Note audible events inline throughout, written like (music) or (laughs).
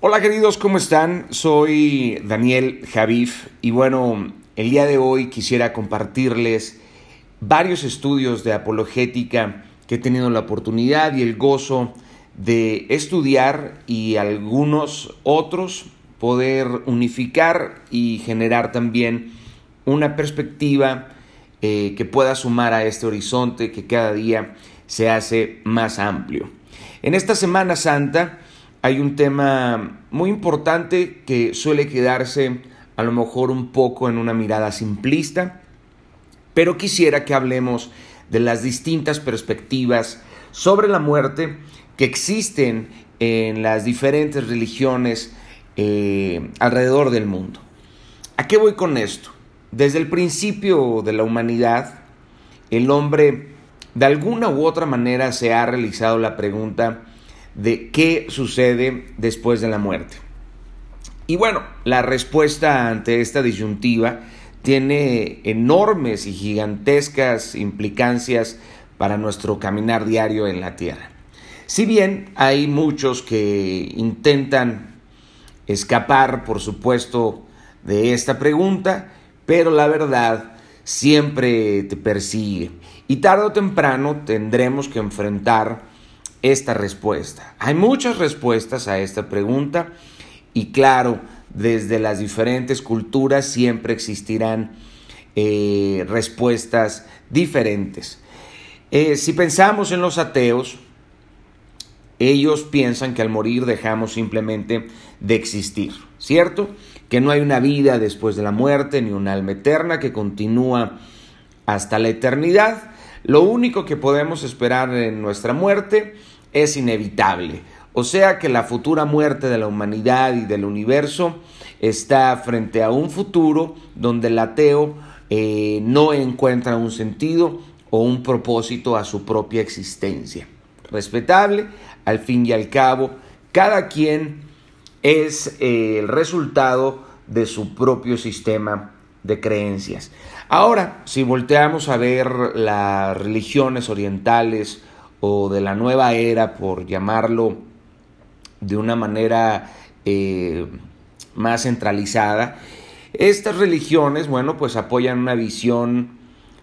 Hola queridos, ¿cómo están? Soy Daniel Javif y bueno, el día de hoy quisiera compartirles varios estudios de apologética que he tenido la oportunidad y el gozo de estudiar y algunos otros poder unificar y generar también una perspectiva eh, que pueda sumar a este horizonte que cada día se hace más amplio. En esta Semana Santa, hay un tema muy importante que suele quedarse a lo mejor un poco en una mirada simplista, pero quisiera que hablemos de las distintas perspectivas sobre la muerte que existen en las diferentes religiones eh, alrededor del mundo. ¿A qué voy con esto? Desde el principio de la humanidad, el hombre de alguna u otra manera se ha realizado la pregunta de qué sucede después de la muerte. Y bueno, la respuesta ante esta disyuntiva tiene enormes y gigantescas implicancias para nuestro caminar diario en la tierra. Si bien hay muchos que intentan escapar, por supuesto, de esta pregunta, pero la verdad siempre te persigue y tarde o temprano tendremos que enfrentar esta respuesta. Hay muchas respuestas a esta pregunta y claro, desde las diferentes culturas siempre existirán eh, respuestas diferentes. Eh, si pensamos en los ateos, ellos piensan que al morir dejamos simplemente de existir, ¿cierto? Que no hay una vida después de la muerte ni un alma eterna que continúa hasta la eternidad. Lo único que podemos esperar en nuestra muerte es inevitable. O sea que la futura muerte de la humanidad y del universo está frente a un futuro donde el ateo eh, no encuentra un sentido o un propósito a su propia existencia. Respetable, al fin y al cabo, cada quien es eh, el resultado de su propio sistema de creencias. Ahora, si volteamos a ver las religiones orientales o de la nueva era, por llamarlo de una manera eh, más centralizada, estas religiones, bueno, pues apoyan una visión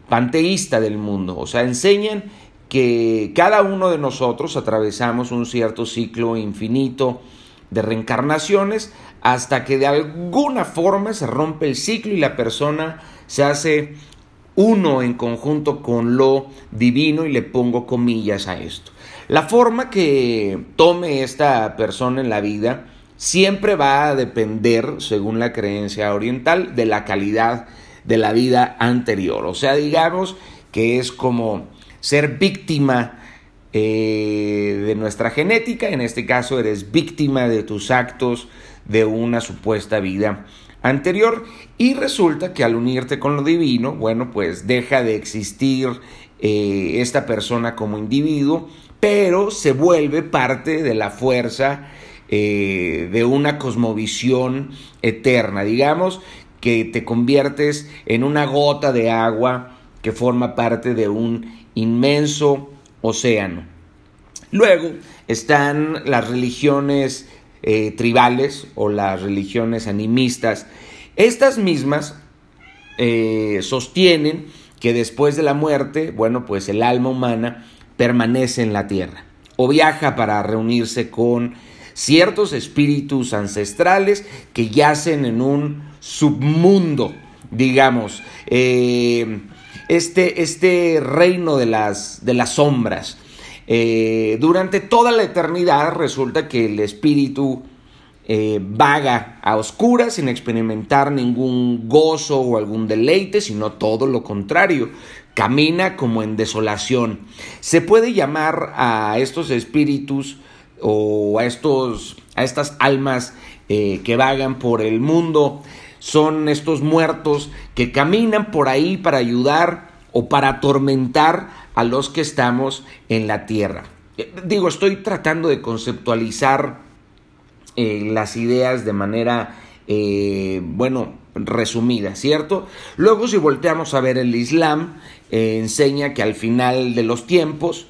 panteísta del mundo, o sea, enseñan que cada uno de nosotros atravesamos un cierto ciclo infinito de reencarnaciones hasta que de alguna forma se rompe el ciclo y la persona se hace uno en conjunto con lo divino y le pongo comillas a esto. La forma que tome esta persona en la vida siempre va a depender, según la creencia oriental, de la calidad de la vida anterior. O sea, digamos que es como ser víctima eh, de nuestra genética, en este caso eres víctima de tus actos de una supuesta vida anterior y resulta que al unirte con lo divino, bueno, pues deja de existir eh, esta persona como individuo, pero se vuelve parte de la fuerza eh, de una cosmovisión eterna, digamos que te conviertes en una gota de agua que forma parte de un inmenso océano. Luego están las religiones eh, tribales o las religiones animistas. Estas mismas eh, sostienen que después de la muerte, bueno, pues el alma humana permanece en la tierra o viaja para reunirse con ciertos espíritus ancestrales que yacen en un submundo, digamos, eh, este, este reino de las, de las sombras. Eh, durante toda la eternidad resulta que el espíritu eh, vaga a oscuras sin experimentar ningún gozo o algún deleite, sino todo lo contrario, camina como en desolación. Se puede llamar a estos espíritus o a, estos, a estas almas eh, que vagan por el mundo, son estos muertos que caminan por ahí para ayudar o para atormentar a los que estamos en la tierra. Eh, digo, estoy tratando de conceptualizar eh, las ideas de manera, eh, bueno, resumida, ¿cierto? Luego si volteamos a ver el Islam, enseña que al final de los tiempos,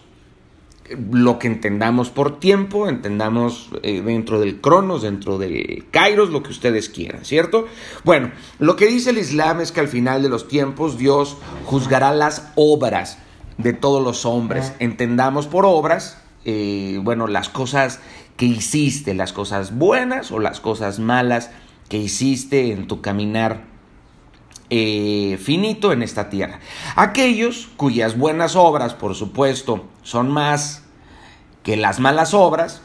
lo que entendamos por tiempo, entendamos dentro del cronos, dentro del kairos, lo que ustedes quieran, ¿cierto? Bueno, lo que dice el Islam es que al final de los tiempos Dios juzgará las obras de todos los hombres. Entendamos por obras, eh, bueno, las cosas que hiciste, las cosas buenas o las cosas malas que hiciste en tu caminar eh, finito en esta tierra. Aquellos cuyas buenas obras, por supuesto, son más que las malas obras,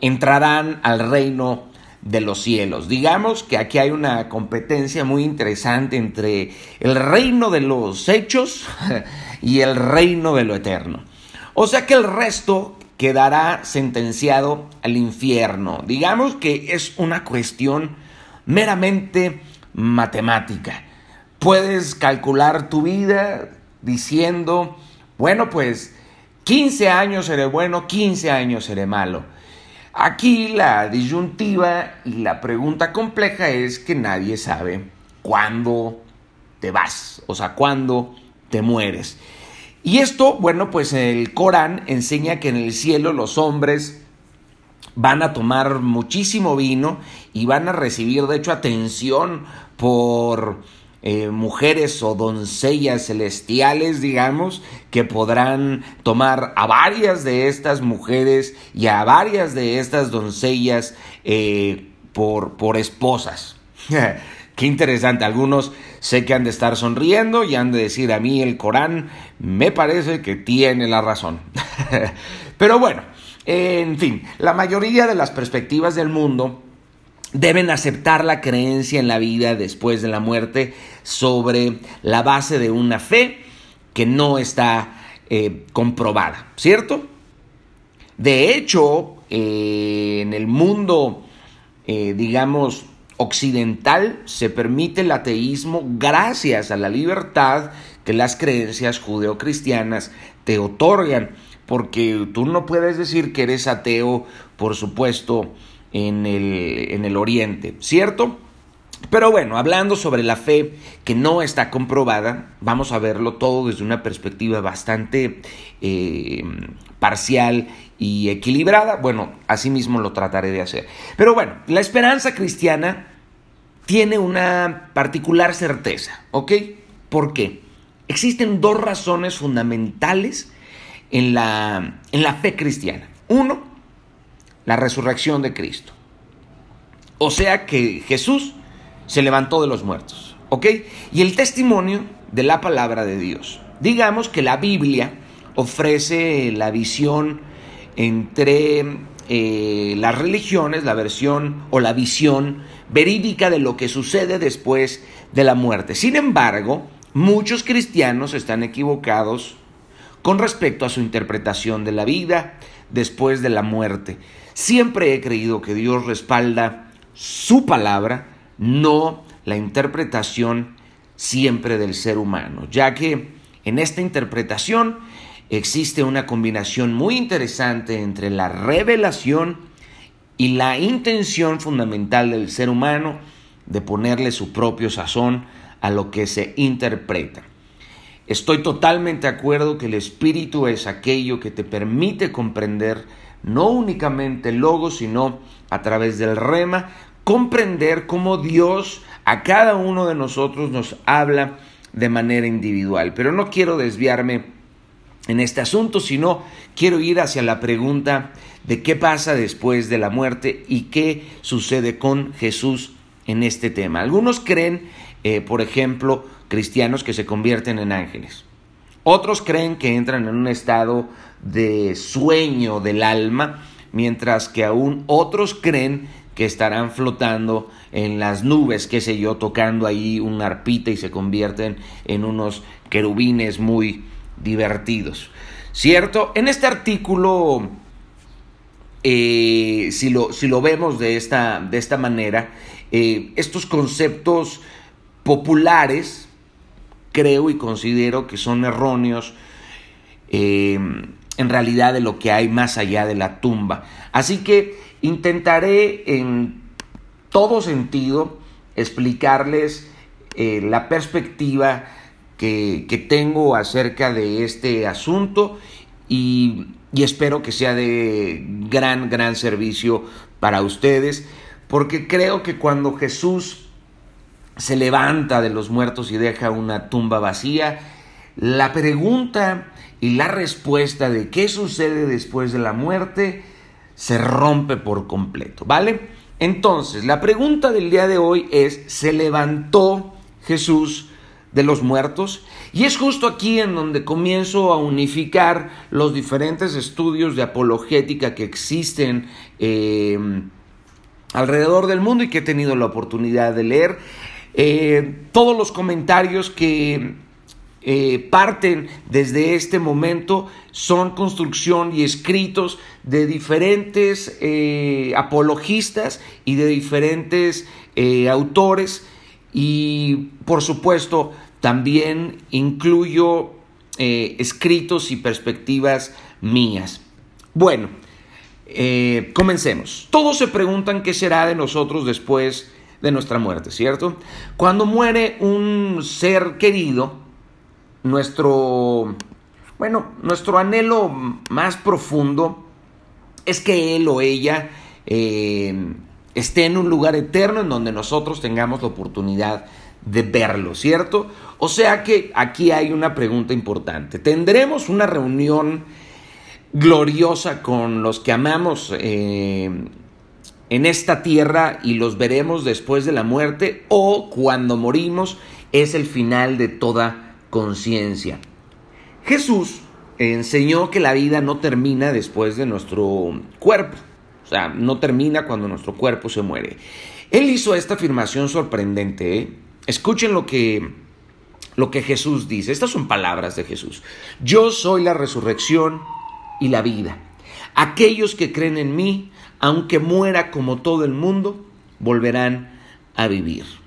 entrarán al reino de los cielos. Digamos que aquí hay una competencia muy interesante entre el reino de los hechos (laughs) y el reino de lo eterno. O sea que el resto quedará sentenciado al infierno. Digamos que es una cuestión meramente matemática. Puedes calcular tu vida diciendo, bueno, pues 15 años seré bueno, 15 años seré malo. Aquí la disyuntiva y la pregunta compleja es que nadie sabe cuándo te vas, o sea, cuándo te mueres. Y esto, bueno, pues el Corán enseña que en el cielo los hombres van a tomar muchísimo vino y van a recibir, de hecho, atención por eh, mujeres o doncellas celestiales, digamos, que podrán tomar a varias de estas mujeres y a varias de estas doncellas eh, por, por esposas. (laughs) Qué interesante, algunos sé que han de estar sonriendo y han de decir a mí el Corán me parece que tiene la razón. (laughs) Pero bueno, en fin, la mayoría de las perspectivas del mundo deben aceptar la creencia en la vida después de la muerte sobre la base de una fe que no está eh, comprobada, ¿cierto? De hecho, eh, en el mundo, eh, digamos, occidental se permite el ateísmo gracias a la libertad que las creencias judeocristianas te otorgan, porque tú no puedes decir que eres ateo, por supuesto, en el, en el oriente, ¿cierto? Pero bueno, hablando sobre la fe que no está comprobada, vamos a verlo todo desde una perspectiva bastante eh, parcial y equilibrada. Bueno, así mismo lo trataré de hacer. Pero bueno, la esperanza cristiana tiene una particular certeza, ¿ok? ¿Por qué? Existen dos razones fundamentales en la, en la fe cristiana. Uno, la resurrección de Cristo. O sea que Jesús se levantó de los muertos. ¿Ok? Y el testimonio de la palabra de Dios. Digamos que la Biblia ofrece la visión entre eh, las religiones, la versión o la visión verídica de lo que sucede después de la muerte. Sin embargo, muchos cristianos están equivocados con respecto a su interpretación de la vida después de la muerte. Siempre he creído que Dios respalda su palabra, no la interpretación siempre del ser humano, ya que en esta interpretación existe una combinación muy interesante entre la revelación y la intención fundamental del ser humano de ponerle su propio sazón a lo que se interpreta. Estoy totalmente de acuerdo que el espíritu es aquello que te permite comprender no únicamente el logo, sino a través del rema, comprender cómo Dios a cada uno de nosotros nos habla de manera individual. Pero no quiero desviarme en este asunto, sino quiero ir hacia la pregunta de qué pasa después de la muerte y qué sucede con Jesús en este tema. Algunos creen, eh, por ejemplo, cristianos que se convierten en ángeles. Otros creen que entran en un estado de sueño del alma, mientras que aún otros creen que estarán flotando en las nubes, qué sé yo, tocando ahí un arpita y se convierten en unos querubines muy divertidos. ¿Cierto? En este artículo, eh, si, lo, si, lo, vemos de esta, de esta manera, eh, estos conceptos populares, creo y considero que son erróneos eh, en realidad de lo que hay más allá de la tumba. Así que intentaré en todo sentido explicarles eh, la perspectiva que, tengo acerca de este asunto y y espero que sea de gran, gran servicio para ustedes, porque creo que cuando Jesús se levanta de los muertos y deja una tumba vacía, la pregunta y la respuesta de qué sucede después de la muerte se rompe por completo, ¿vale? Entonces, la pregunta del día de hoy es, ¿se levantó Jesús de los muertos? Y es justo aquí en donde comienzo a unificar los diferentes estudios de apologética que existen eh, alrededor del mundo y que he tenido la oportunidad de leer. Eh, todos los comentarios que eh, parten desde este momento son construcción y escritos de diferentes eh, apologistas y de diferentes eh, autores y por supuesto también incluyo escritos y perspectivas mías. Bueno, comencemos. Todos se preguntan qué será de nosotros después de nuestra muerte, ¿cierto? Cuando muere un ser querido, nuestro, bueno, nuestro anhelo más profundo es que él o ella eh, esté en un lugar eterno en donde nosotros tengamos la oportunidad de verlo, ¿cierto? O sea que aquí hay una pregunta importante. ¿Tendremos una reunión gloriosa con los que amamos eh, en esta tierra y los veremos después de la muerte? ¿O cuando morimos es el final de toda conciencia. Jesús enseñó que la vida no termina después de nuestro cuerpo, o sea, no termina cuando nuestro cuerpo se muere. Él hizo esta afirmación sorprendente. ¿eh? Escuchen lo que, lo que Jesús dice. Estas son palabras de Jesús. Yo soy la resurrección y la vida. Aquellos que creen en mí, aunque muera como todo el mundo, volverán a vivir.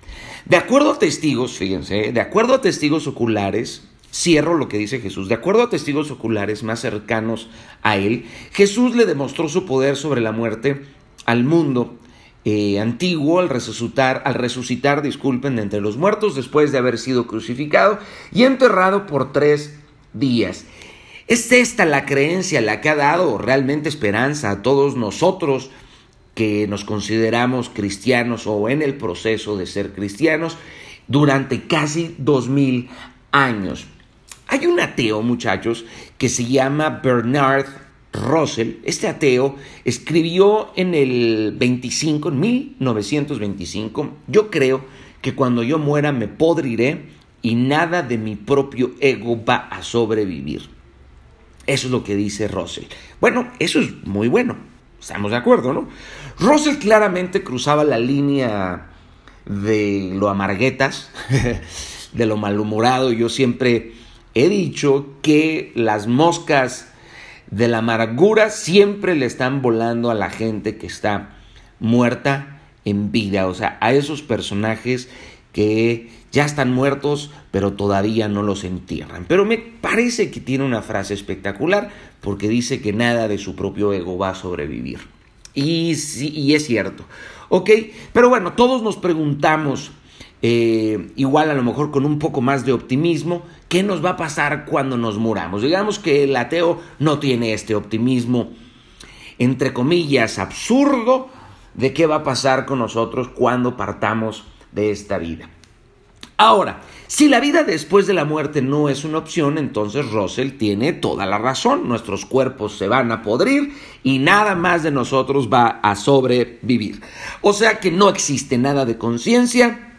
De acuerdo a testigos, fíjense, de acuerdo a testigos oculares, cierro lo que dice Jesús, de acuerdo a testigos oculares más cercanos a él, Jesús le demostró su poder sobre la muerte al mundo eh, antiguo al resucitar, al resucitar, disculpen, de entre los muertos después de haber sido crucificado y enterrado por tres días. Es esta la creencia la que ha dado realmente esperanza a todos nosotros que nos consideramos cristianos o en el proceso de ser cristianos durante casi dos mil años. Hay un ateo, muchachos, que se llama Bernard Russell. Este ateo escribió en el 25, en 1925, yo creo que cuando yo muera me podriré y nada de mi propio ego va a sobrevivir. Eso es lo que dice Russell. Bueno, eso es muy bueno. Estamos de acuerdo, ¿no? Russell claramente cruzaba la línea de lo amarguetas, (laughs) de lo malhumorado. Yo siempre he dicho que las moscas de la amargura siempre le están volando a la gente que está muerta en vida, o sea, a esos personajes que ya están muertos, pero todavía no los entierran. Pero me parece que tiene una frase espectacular porque dice que nada de su propio ego va a sobrevivir. Y, sí, y es cierto. ¿Ok? Pero bueno, todos nos preguntamos, eh, igual a lo mejor con un poco más de optimismo, ¿qué nos va a pasar cuando nos muramos? Digamos que el ateo no tiene este optimismo, entre comillas, absurdo, de qué va a pasar con nosotros cuando partamos de esta vida. Ahora, si la vida después de la muerte no es una opción, entonces Russell tiene toda la razón. Nuestros cuerpos se van a podrir y nada más de nosotros va a sobrevivir. O sea que no existe nada de conciencia,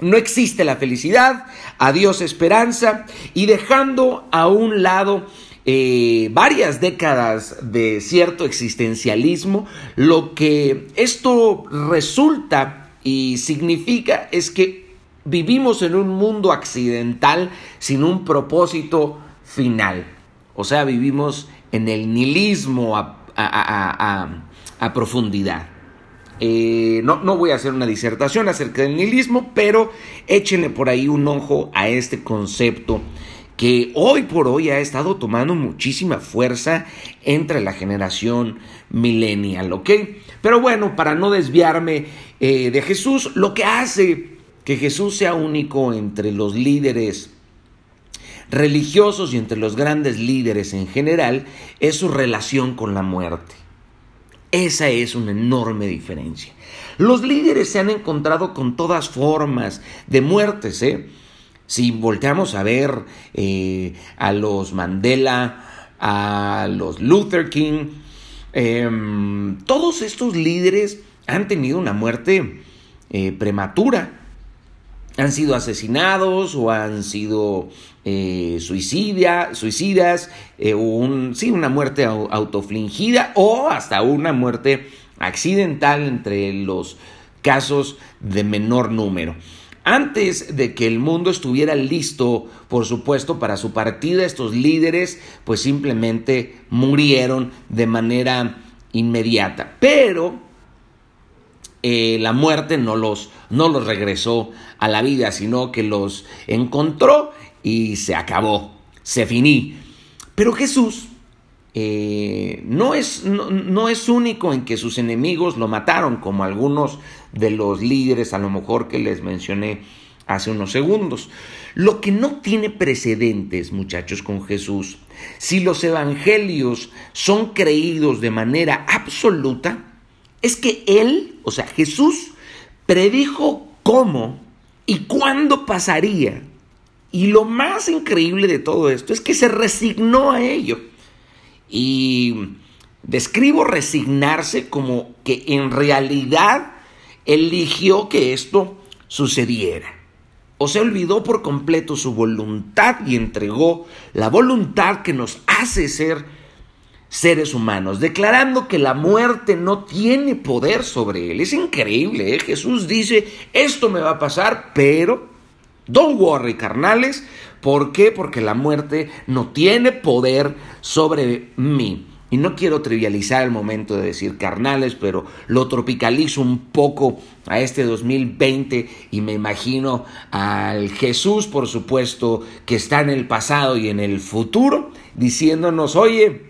no existe la felicidad, adiós esperanza y dejando a un lado eh, varias décadas de cierto existencialismo, lo que esto resulta y significa es que vivimos en un mundo accidental sin un propósito final. O sea, vivimos en el nihilismo a, profundidad. Eh, no, no, voy a hacer una disertación acerca del nihilismo, pero échenle por ahí un ojo a este concepto que hoy por hoy ha estado tomando muchísima fuerza entre la generación millennial, ¿ok? Pero bueno, para no desviarme eh, de Jesús, lo que hace que Jesús sea único entre los líderes religiosos y entre los grandes líderes en general es su relación con la muerte. Esa es una enorme diferencia. Los líderes se han encontrado con todas formas de muertes. ¿eh? Si volteamos a ver eh, a los Mandela, a los Luther King, em, todos estos líderes han tenido una muerte eh, prematura. Han sido asesinados o han sido eh, suicidas, un, sí, una muerte autoflingida o hasta una muerte accidental entre los casos de menor número. Antes de que el mundo estuviera listo, por supuesto, para su partida, estos líderes pues simplemente murieron de manera inmediata. Pero eh, la muerte no los, no los regresó a la vida, sino que los encontró y se acabó, se finí. Pero Jesús eh, no, es, no, es único en que sus enemigos lo mataron, como algunos de los líderes a lo mejor que les mencioné hace unos segundos. Lo que no tiene precedentes, muchachos, con Jesús, si los evangelios son creídos de manera absoluta, es que Él, o sea, Jesús, predijo cómo y cuándo pasaría. Y lo más increíble de todo esto es que se resignó a ello. Y describo resignarse como que en realidad eligió que esto sucediera. O se olvidó por completo su voluntad y entregó la voluntad que nos hace ser seres humanos, declarando que la muerte no tiene poder sobre él. Es increíble, ¿eh? Jesús dice, esto me va a pasar, pero, don't worry, carnales, ¿Por qué? Porque la muerte no tiene poder sobre mí. Y no quiero trivializar el momento de decir carnales, pero lo tropicalizo un poco a este 2020 y me imagino al Jesús, por supuesto, que está en el pasado y en el futuro, diciéndonos, oye,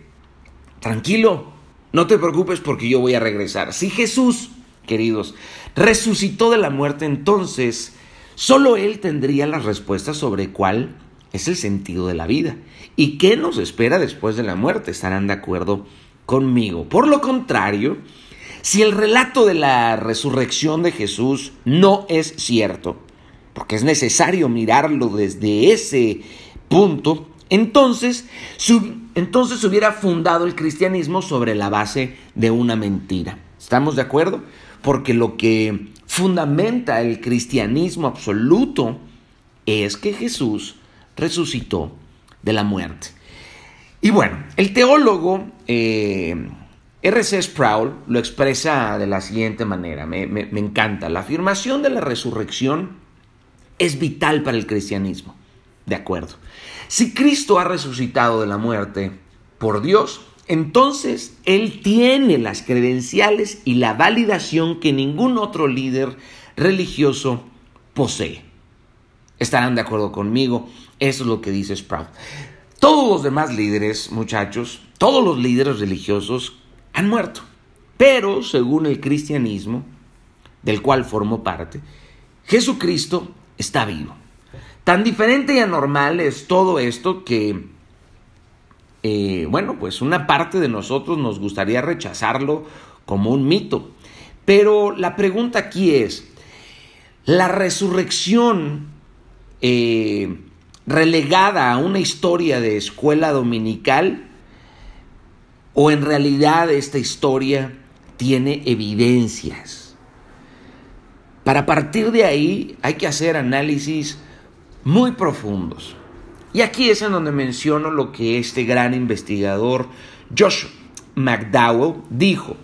tranquilo, no te preocupes porque yo voy a regresar. Si Jesús, queridos, resucitó de la muerte, entonces solo Él tendría las respuestas sobre cuál es el sentido de la vida. ¿Y qué nos espera después de la muerte? Estarán de acuerdo conmigo. Por lo contrario, si el relato de la resurrección de Jesús no es cierto, porque es necesario mirarlo desde ese punto, entonces, entonces hubiera fundado el cristianismo sobre la base de una mentira. ¿Estamos de acuerdo? Porque lo que fundamenta el cristianismo absoluto es que Jesús resucitó de la muerte. Y bueno, el teólogo eh, R.C. Sproul lo expresa de la siguiente manera, me, me encanta. La afirmación de la resurrección es vital para el cristianismo. De acuerdo. Si Cristo ha resucitado de la muerte por Dios, entonces Él tiene las credenciales y la validación que ningún otro líder religioso posee. Estarán de acuerdo conmigo. Eso es lo que dice Sprout. Todos los demás líderes, muchachos, todos los líderes religiosos han muerto. Pero, según el cristianismo, del cual formo parte, Jesucristo está vivo. Tan diferente y anormal es todo esto que, eh, bueno, pues una parte de nosotros nos gustaría rechazarlo como un mito. Pero la pregunta aquí es, ¿la resurrección eh, relegada a una historia de escuela dominical o en realidad esta historia tiene evidencias. Para partir de ahí hay que hacer análisis muy profundos. Y aquí es en donde menciono lo que este gran investigador Josh McDowell dijo.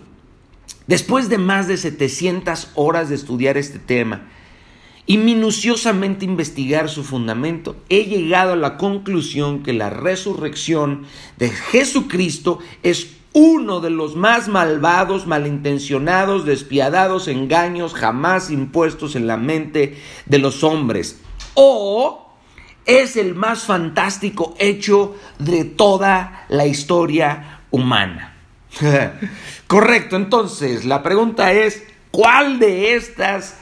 Después de más de 700 horas de estudiar este tema, y minuciosamente investigar su fundamento, he llegado a la conclusión que la resurrección de Jesucristo es uno de los más malvados, malintencionados, despiadados engaños jamás impuestos en la mente de los hombres. O es el más fantástico hecho de toda la historia humana. (laughs) Correcto, entonces la pregunta es, ¿cuál de estas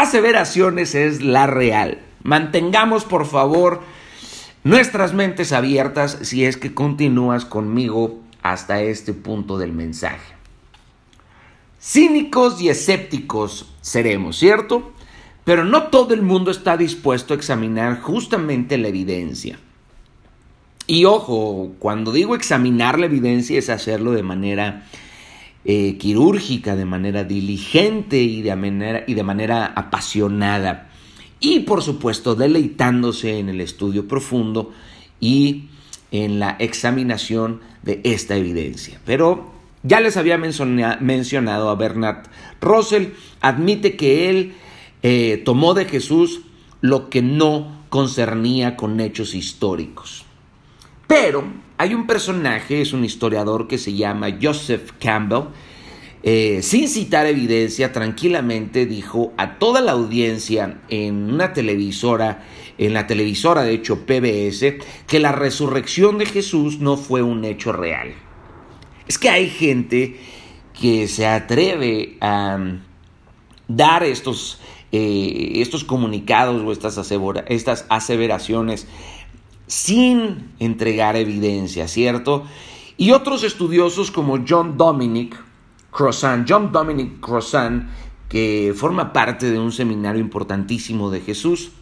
aseveraciones es la real. Mantengamos, por favor, nuestras mentes abiertas si es que continúas conmigo hasta este punto del mensaje. Cínicos y escépticos seremos, ¿cierto? Pero no todo el mundo está dispuesto a examinar justamente la evidencia. Y ojo, cuando digo examinar la evidencia es hacerlo de manera eh, quirúrgica, de manera diligente y de manera, y de manera apasionada. Y por supuesto deleitándose en el estudio profundo y en la examinación de esta evidencia. Pero ya les había mencionado a Bernard Russell, admite que él eh, tomó de Jesús lo que no concernía con hechos históricos. Pero hay un personaje, es un historiador que se llama Joseph Campbell, eh, sin citar evidencia, tranquilamente dijo a toda la audiencia en una televisora, en la televisora de hecho PBS, que la resurrección de Jesús no fue un hecho real. Es que hay gente que se atreve a dar estos, eh, estos comunicados o estas aseveraciones sin entregar evidencia, ¿cierto? Y otros estudiosos como John Dominic Crossan, John Dominic Crossan, que forma parte de un seminario importantísimo de Jesús,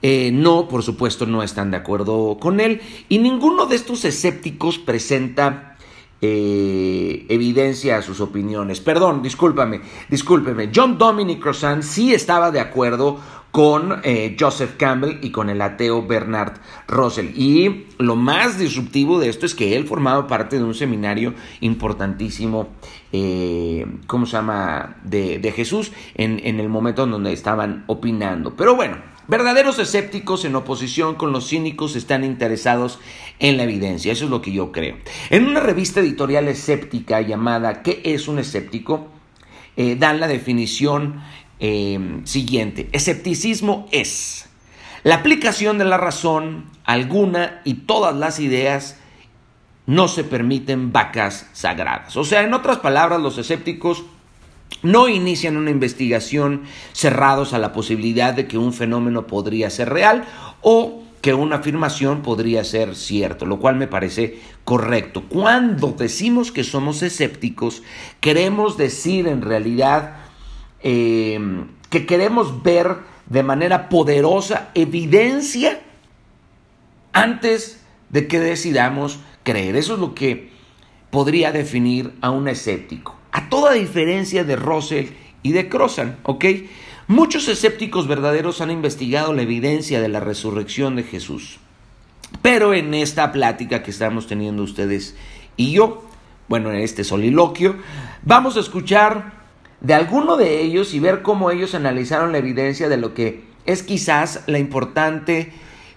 eh, no, por supuesto, no están de acuerdo con él y ninguno de estos escépticos presenta eh, evidencia a sus opiniones. Perdón, discúlpame, discúlpeme. John Dominic Crossan sí estaba de acuerdo con eh, Joseph Campbell y con el ateo Bernard Russell. Y lo más disruptivo de esto es que él formaba parte de un seminario importantísimo, eh, ¿cómo se llama?, de, Jesús en, en el momento en donde estaban opinando. Pero bueno, Verdaderos escépticos en oposición con los cínicos están interesados en la evidencia, eso es lo que yo creo. En una revista editorial escéptica llamada ¿Qué es un escéptico? Eh, dan la definición eh, siguiente. Escepticismo es la aplicación de la razón alguna y todas las ideas no se permiten vacas sagradas. O sea, en otras palabras, los escépticos no inician una investigación cerrados a la posibilidad de que un fenómeno podría ser real o que una afirmación podría ser cierto, lo cual me parece correcto. Cuando decimos que somos escépticos, queremos decir en realidad eh, que queremos ver de manera poderosa evidencia antes de que decidamos creer. Eso es lo que podría definir a un escéptico a toda diferencia de Russell y de Crossan, ¿ok? Muchos escépticos verdaderos han investigado la evidencia de la resurrección de Jesús. Pero en esta plática que estamos teniendo ustedes y yo, bueno, en este soliloquio, vamos a escuchar de alguno de ellos y ver cómo ellos analizaron la evidencia de lo que es quizás la importante,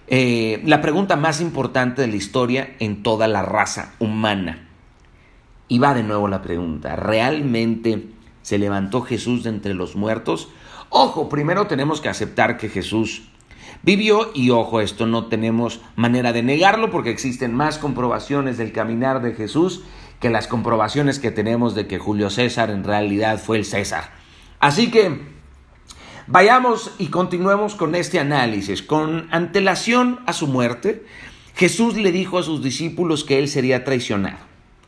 eh, la pregunta más importante de la historia en toda la raza humana. Y va de nuevo la pregunta, ¿realmente se levantó Jesús de entre los muertos? Ojo, primero tenemos que aceptar que Jesús vivió y ojo, esto no tenemos manera de negarlo porque existen más comprobaciones del caminar de Jesús que las comprobaciones que tenemos de que Julio César en realidad fue el César. Así que vayamos y continuemos con este análisis. Con antelación a su muerte, Jesús le dijo a sus discípulos que él sería traicionado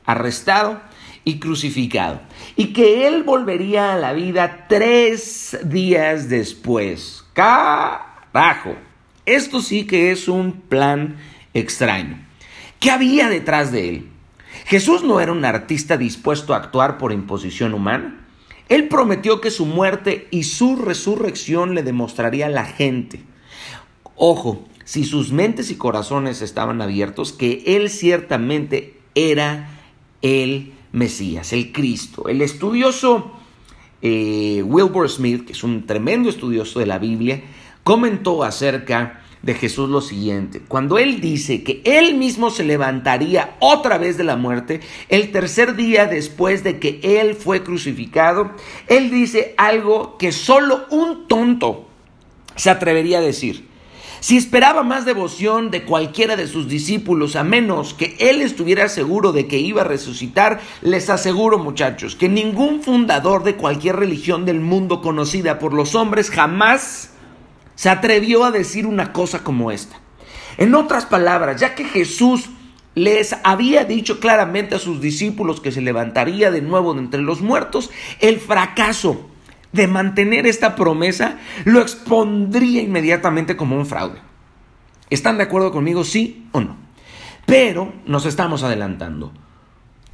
arrestado y crucificado, y que él volvería a la vida tres días después. Carajo, esto sí que es un plan extraño. ¿Qué había detrás de él? Jesús no era un artista dispuesto a actuar por imposición humana. Él prometió que su muerte y su resurrección le demostraría a la gente. Ojo, si sus mentes y corazones estaban abiertos, que Él ciertamente era el Mesías, el Cristo. El estudioso eh, Wilbur Smith, que es un tremendo estudioso de la Biblia, comentó acerca de Jesús lo siguiente. Cuando él dice que él mismo se levantaría otra vez de la muerte, el tercer día después de que él fue crucificado, él dice algo que solo un tonto se atrevería a decir. Si esperaba más devoción de cualquiera de sus discípulos, a menos que él estuviera seguro de que iba a resucitar, les aseguro muchachos que ningún fundador de cualquier religión del mundo conocida por los hombres jamás se atrevió a decir una cosa como esta. En otras palabras, ya que Jesús les había dicho claramente a sus discípulos que se levantaría de nuevo de entre los muertos, el fracaso de mantener esta promesa lo expondría inmediatamente como un fraude. ¿Están de acuerdo conmigo, sí o no? Pero nos estamos adelantando.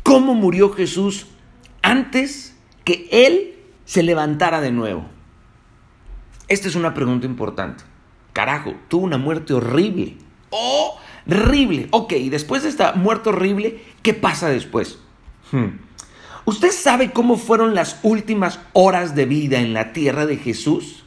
¿Cómo murió Jesús antes que Él se levantara de nuevo? Esta es una pregunta importante. Carajo, tuvo una muerte horrible. Horrible. Ok, después de esta muerte horrible, ¿qué pasa después? Hmm. ¿Usted sabe cómo fueron las últimas horas de vida en la tierra de Jesús?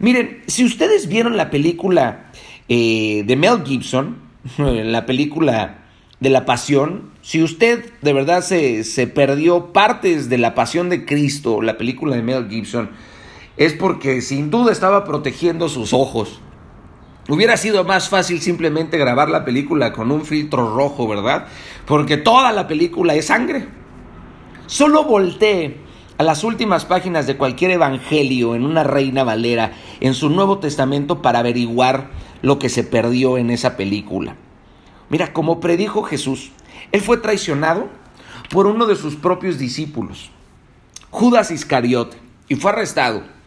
Miren, si ustedes vieron la película eh, de Mel Gibson, (laughs) la película de la pasión, si usted de verdad se, se perdió partes de la pasión de Cristo, la película de Mel Gibson, es porque sin duda estaba protegiendo sus ojos. Hubiera sido más fácil simplemente grabar la película con un filtro rojo, ¿verdad? Porque toda la película es sangre. Solo voltee a las últimas páginas de cualquier evangelio en una reina valera en su Nuevo Testamento para averiguar lo que se perdió en esa película. Mira, como predijo Jesús, él fue traicionado por uno de sus propios discípulos, Judas Iscariote, y fue arrestado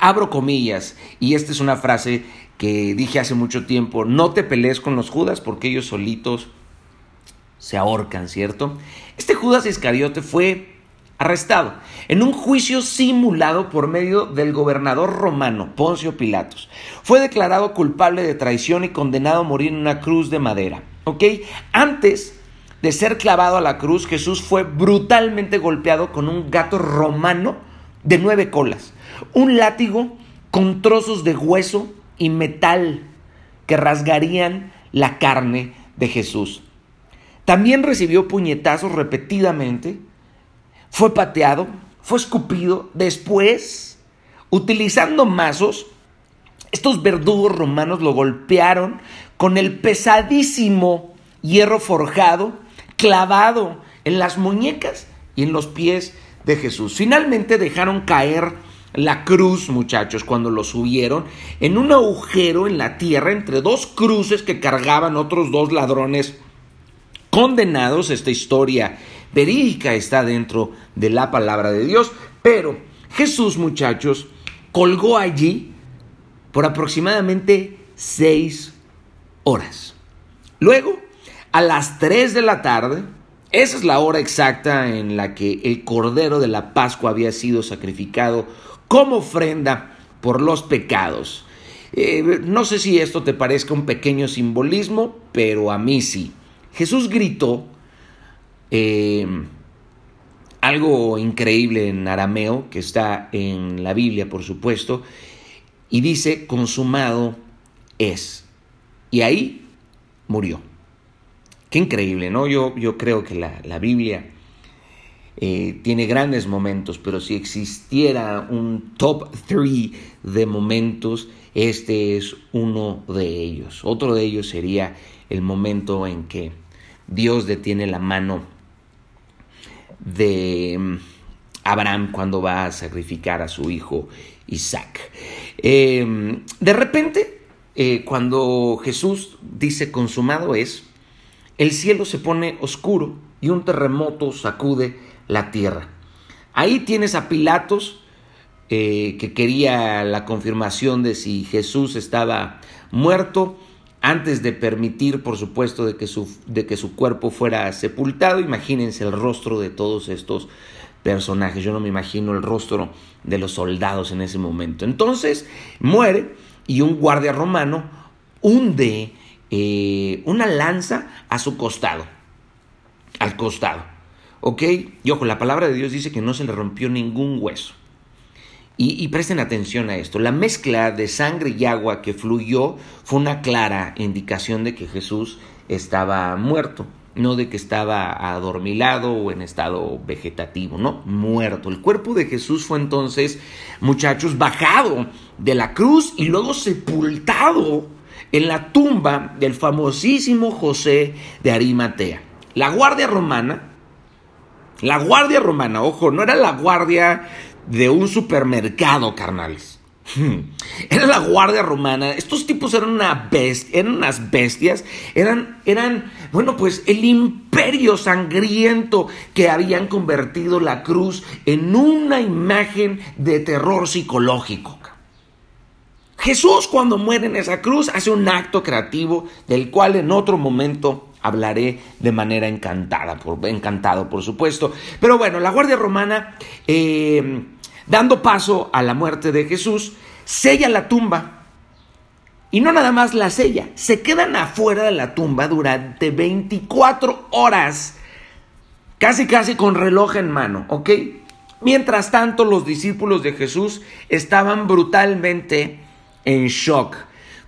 abro comillas, y esta es una frase que dije hace mucho tiempo, no te pelees con los Judas porque ellos solitos se ahorcan, ¿cierto? Este Judas Iscariote fue arrestado en un juicio simulado por medio del gobernador romano, Poncio Pilatos. Fue declarado culpable de traición y condenado a morir en una cruz de madera, ¿ok? Antes de ser clavado a la cruz, Jesús fue brutalmente golpeado con un gato romano de nueve colas un látigo con trozos de hueso y metal que rasgarían la carne de Jesús. También recibió puñetazos repetidamente, fue pateado, fue escupido. Después, utilizando mazos, estos verdugos romanos lo golpearon con el pesadísimo hierro forjado clavado en las muñecas y en los pies de Jesús. Finalmente dejaron caer la cruz, muchachos, cuando lo subieron, en un agujero en la tierra entre dos cruces que cargaban otros dos ladrones condenados. Esta historia verídica está dentro de la palabra de Dios, pero Jesús, muchachos, colgó allí por aproximadamente seis horas. Luego, a las tres de la tarde, esa es la hora exacta en la que el Cordero de la Pascua había sido sacrificado como ofrenda por los pecados. Eh, no sé si esto te parezca un pequeño simbolismo, pero a mí sí. Jesús gritó eh, algo increíble en arameo, que está en la Biblia, por supuesto, y dice, consumado es. Y ahí murió. Qué increíble, ¿no? Yo, yo creo que la, la Biblia eh, tiene grandes momentos, pero si existiera un top 3 de momentos, este es uno de ellos. Otro de ellos sería el momento en que Dios detiene la mano de mm, Abraham cuando va a sacrificar a su hijo Isaac. Em, de repente, eh, cuando Jesús dice consumado es, el cielo se pone oscuro y un terremoto sacude la tierra. Ahí tienes a Pilatos, eh, que quería la confirmación de si Jesús estaba muerto antes de permitir, por supuesto, de que su, de que su cuerpo fuera sepultado. Imagínense el rostro de todos estos personajes. Yo no me imagino el rostro de los soldados en ese momento. Entonces muere y un guardia romano hunde eh, una lanza a su costado, al costado. ¿Ok? Y ojo, la palabra de Dios dice que no se le rompió ningún hueso. Y, presten atención a esto. La mezcla de sangre y agua que fluyó fue una clara indicación de que Jesús estaba muerto, no de que estaba adormilado o en estado vegetativo, no, muerto. El cuerpo de Jesús fue entonces, muchachos, bajado de la cruz y luego sepultado en la tumba del famosísimo José de Arimatea. La guardia romana la guardia romana, ojo, no era la guardia de un supermercado, carnales. Era la guardia romana. Estos tipos eran, una eran unas bestias. Eran, eran, bueno, pues el imperio sangriento que habían convertido la cruz en una imagen de terror psicológico. Jesús cuando muere en esa cruz hace un acto creativo del cual en otro momento hablaré de manera encantada, por, encantado por supuesto. Pero bueno, la Guardia Romana, eh, dando paso a la muerte de Jesús, sella la tumba. Y no nada más la sella, se quedan afuera de la tumba durante 24 horas, casi casi con reloj en mano, ¿ok? Mientras tanto, los discípulos de Jesús estaban brutalmente en shock.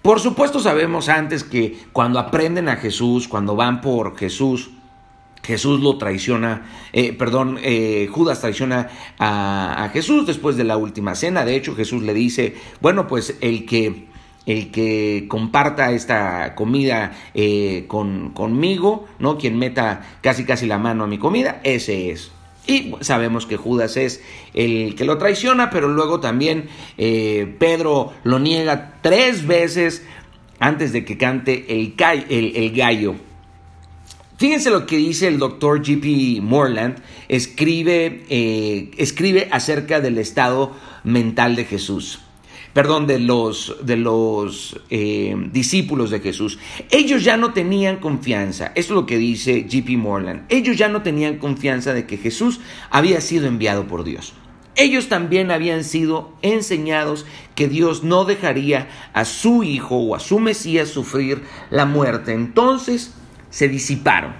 Por supuesto sabemos antes que cuando aprenden a Jesús, cuando van por Jesús, Jesús lo traiciona, eh, perdón, eh, Judas traiciona a, Jesús después de la última cena. De hecho, Jesús le dice, bueno, pues el que, el que comparta esta comida eh, con, conmigo, ¿no? Quien meta casi casi la mano a mi comida, ese es. Y sabemos que Judas es el que lo traiciona, pero luego también eh, Pedro lo niega tres veces antes de que cante el, el, gallo. Fíjense lo que dice el doctor G.P. Moreland, escribe, eh, escribe acerca del estado mental de Jesús perdón, de los, de los eh, discípulos de Jesús. Ellos ya no tenían confianza, esto es lo que dice JP Morland, ellos ya no tenían confianza de que Jesús había sido enviado por Dios. Ellos también habían sido enseñados que Dios no dejaría a su hijo o a su Mesías sufrir la muerte. Entonces se disiparon.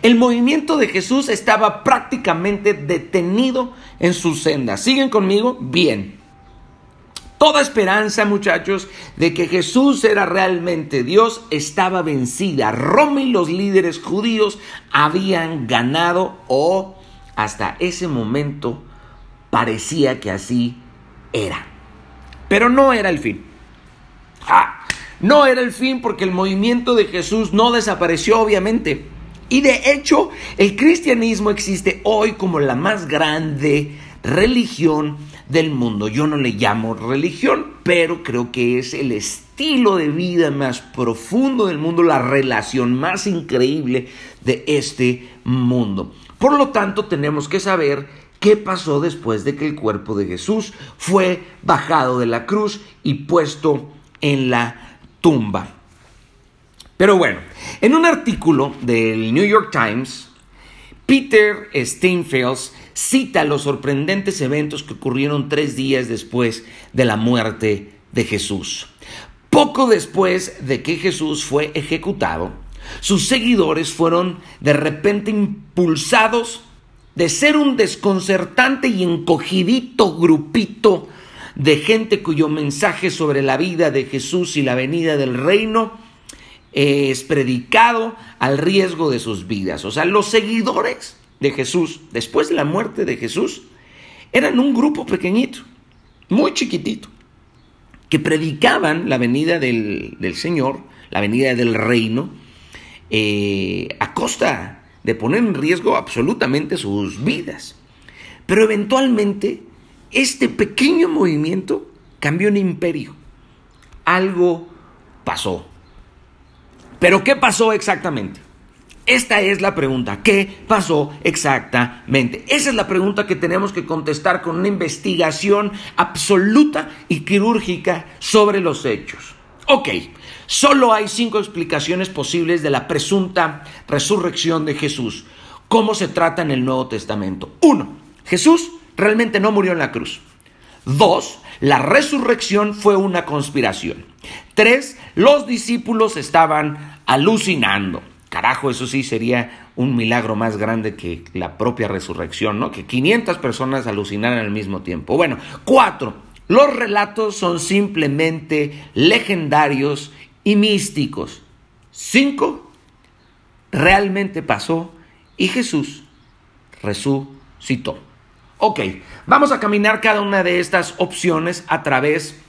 El movimiento de Jesús estaba prácticamente detenido en su senda. ¿Siguen conmigo? Bien. Toda esperanza, muchachos, de que Jesús era realmente Dios estaba vencida. Roma y los líderes judíos habían ganado o hasta ese momento parecía que así era. Pero no era el fin. Ah, no era el fin porque el movimiento de Jesús no desapareció obviamente. Y de hecho, el cristianismo existe hoy como la más grande religión del mundo. Yo no le llamo religión, pero creo que es el estilo de vida más profundo del mundo, la relación más increíble de este mundo. Por lo tanto, tenemos que saber qué pasó después de que el cuerpo de Jesús fue bajado de la cruz y puesto en la tumba. Pero bueno, en un artículo del New York Times, Peter Steinfeld cita los sorprendentes eventos que ocurrieron tres días después de la muerte de Jesús. Poco después de que Jesús fue ejecutado, sus seguidores fueron de repente impulsados de ser un desconcertante y encogidito grupito de gente cuyo mensaje sobre la vida de Jesús y la venida del reino es predicado al riesgo de sus vidas. O sea, los seguidores de Jesús, después de la muerte de Jesús, eran un grupo pequeñito, muy chiquitito, que predicaban la venida del, Señor, la venida del reino, eh, a costa de poner en riesgo absolutamente sus vidas. Pero eventualmente este pequeño movimiento cambió en imperio. Algo pasó. Pero ¿qué pasó exactamente? Esta es la pregunta. ¿Qué pasó exactamente? Esa es la pregunta que tenemos que contestar con una investigación absoluta y quirúrgica sobre los hechos. Ok, solo hay cinco explicaciones posibles de la presunta resurrección de Jesús. ¿Cómo se trata en el Nuevo Testamento? Uno, Jesús realmente no murió en la cruz. Dos, la resurrección fue una conspiración. Tres, los discípulos estaban alucinando. Eso sí sería un milagro más grande que la propia resurrección, ¿no? Que 500 personas alucinaran al mismo tiempo. Bueno, cuatro, los relatos son simplemente legendarios y místicos. Cinco, realmente pasó y Jesús resucitó. Ok, vamos a caminar cada una de estas opciones a través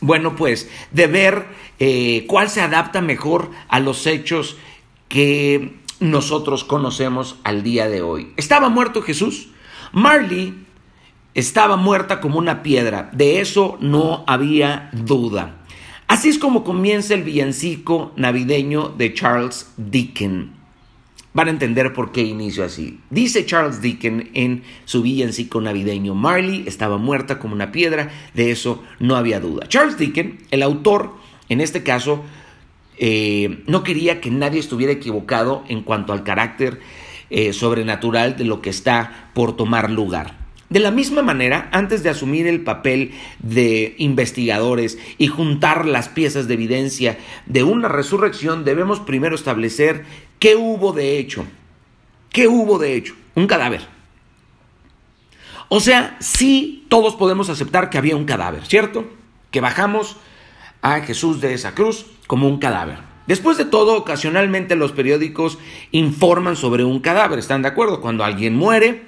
bueno, pues de ver eh, cuál se adapta mejor a los hechos que nosotros conocemos al día de hoy. ¿Estaba muerto Jesús? Marley estaba muerta como una piedra, de eso no había duda. Así es como comienza el villancico navideño de Charles Dickens. Van a entender por qué inicio así. Dice Charles Dickens en su villancico navideño, Marley estaba muerta como una piedra, de eso no había duda. Charles Dickens, el autor, en este caso, eh, no quería que nadie estuviera equivocado en cuanto al carácter eh, sobrenatural de lo que está por tomar lugar. De la misma manera, antes de asumir el papel de investigadores y juntar las piezas de evidencia de una resurrección, debemos primero establecer qué hubo de hecho. ¿Qué hubo de hecho? Un cadáver. O sea, sí todos podemos aceptar que había un cadáver, ¿cierto? Que bajamos a Jesús de esa cruz como un cadáver. Después de todo, ocasionalmente los periódicos informan sobre un cadáver, ¿están de acuerdo? Cuando alguien muere,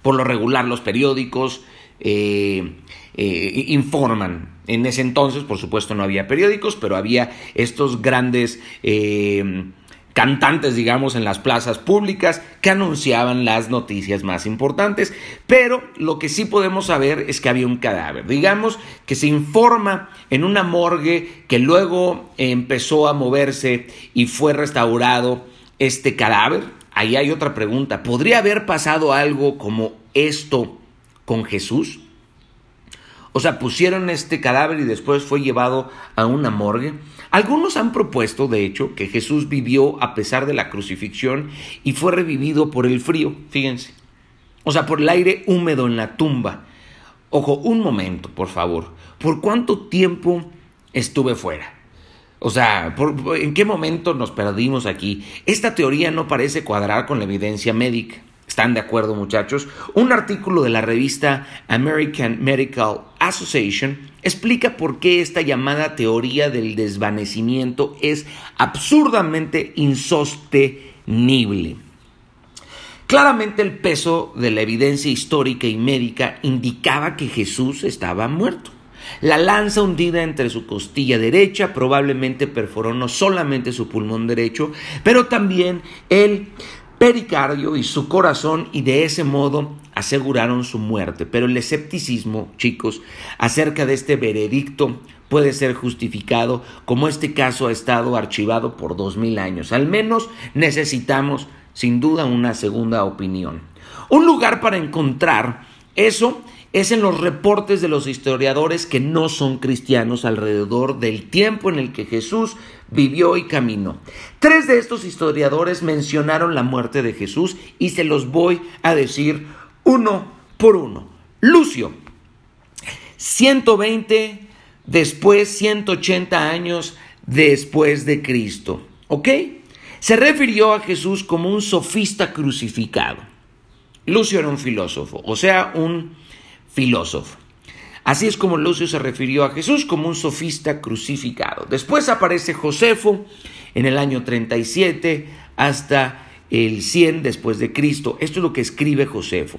por lo regular los periódicos eh, eh, informan. En ese entonces, por supuesto, no había periódicos, pero había estos grandes eh, cantantes, digamos, en las plazas públicas que anunciaban las noticias más importantes, pero lo que sí podemos saber es que había un cadáver. Digamos que se informa en una morgue que luego empezó a moverse y fue restaurado este cadáver. Ahí hay otra pregunta. ¿Podría haber pasado algo como esto con Jesús? O sea, pusieron este cadáver y después fue llevado a una morgue. Algunos han propuesto, de hecho, que Jesús vivió a pesar de la crucifixión y fue revivido por el frío, fíjense. O sea, por el aire húmedo en la tumba. Ojo, un momento, por favor. ¿Por cuánto tiempo estuve fuera? O sea, ¿en qué momento nos perdimos aquí? Esta teoría no parece cuadrar con la evidencia médica. ¿Están de acuerdo muchachos? Un artículo de la revista American Medical Association explica por qué esta llamada teoría del desvanecimiento es absurdamente insostenible. Claramente el peso de la evidencia histórica y médica indicaba que Jesús estaba muerto. La lanza hundida entre su costilla derecha probablemente perforó no solamente su pulmón derecho, pero también el pericardio y su corazón y de ese modo aseguraron su muerte. Pero el escepticismo, chicos, acerca de este veredicto puede ser justificado como este caso ha estado archivado por dos mil años. Al menos necesitamos, sin duda, una segunda opinión. Un lugar para encontrar eso es en los reportes de los historiadores que no son cristianos alrededor del tiempo en el que Jesús vivió y caminó. Tres de estos historiadores mencionaron la muerte de Jesús y se los voy a decir uno por uno. Lucio, 120 después, 180 años después de Cristo. ¿Ok? Se refirió a Jesús como un sofista crucificado. Lucio era un filósofo, o sea, un filósofo. Así es como Lucio se refirió a Jesús como un sofista crucificado. Después aparece Josefo en el año 37 hasta el 100 después de Cristo. Esto es lo que escribe Josefo.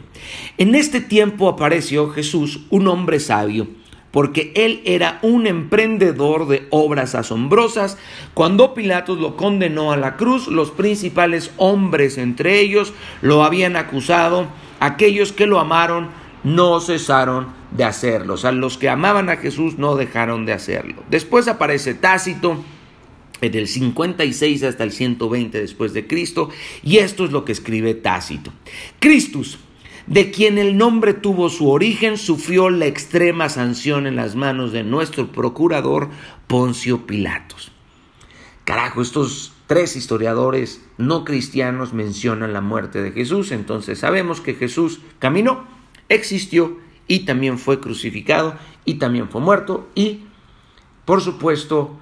En este tiempo apareció Jesús, un hombre sabio, porque él era un emprendedor de obras asombrosas. Cuando Pilatos lo condenó a la cruz, los principales hombres entre ellos lo habían acusado, aquellos que lo amaron no cesaron de hacerlo. O sea, los que amaban a Jesús no dejaron de hacerlo. Después aparece Tácito en el 56 hasta el 120 después de Cristo, y esto es lo que escribe Tácito. Cristus, de quien el nombre tuvo su origen, sufrió la extrema sanción en las manos de nuestro procurador Poncio Pilatos. Carajo, estos tres historiadores no cristianos mencionan la muerte de Jesús, entonces sabemos que Jesús caminó existió y también fue crucificado y también fue muerto y por supuesto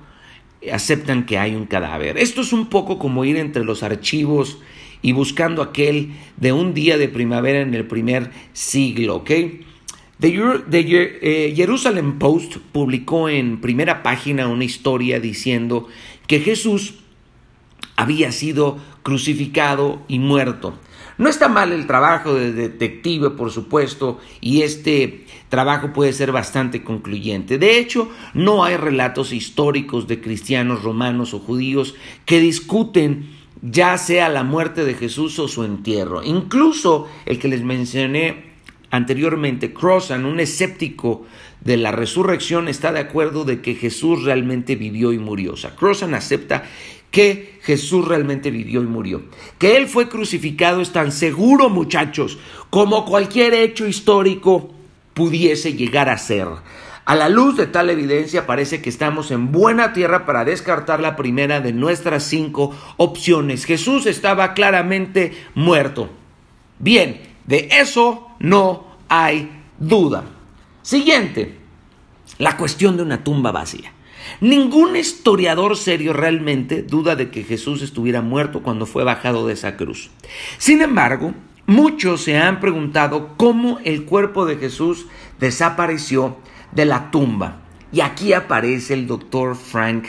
aceptan que hay un cadáver. Esto es un poco como ir entre los archivos y buscando aquel de un día de primavera en el primer siglo, ¿ok? The, eh, Jerusalem Post publicó en primera página una historia diciendo que Jesús había sido crucificado y muerto. No está mal el trabajo de detective, por supuesto, y este trabajo puede ser bastante concluyente. De hecho, no hay relatos históricos de cristianos, romanos o judíos que discuten ya sea la muerte de Jesús o su entierro. Incluso el que les mencioné anteriormente, Crossan, un escéptico de la resurrección, está de acuerdo de que Jesús realmente vivió y murió. O sea, Crossan acepta que Jesús realmente vivió y murió. Que Él fue crucificado es tan seguro, muchachos, como cualquier hecho histórico pudiese llegar a ser. A la luz de tal evidencia parece que estamos en buena tierra para descartar la primera de nuestras cinco opciones. Jesús estaba claramente muerto. Bien, de eso no hay duda. Siguiente, la cuestión de una tumba vacía. Ningún historiador serio realmente duda de que Jesús estuviera muerto cuando fue bajado de esa cruz. Sin embargo, muchos se han preguntado cómo el cuerpo de Jesús desapareció de la tumba. Y aquí aparece el doctor Frank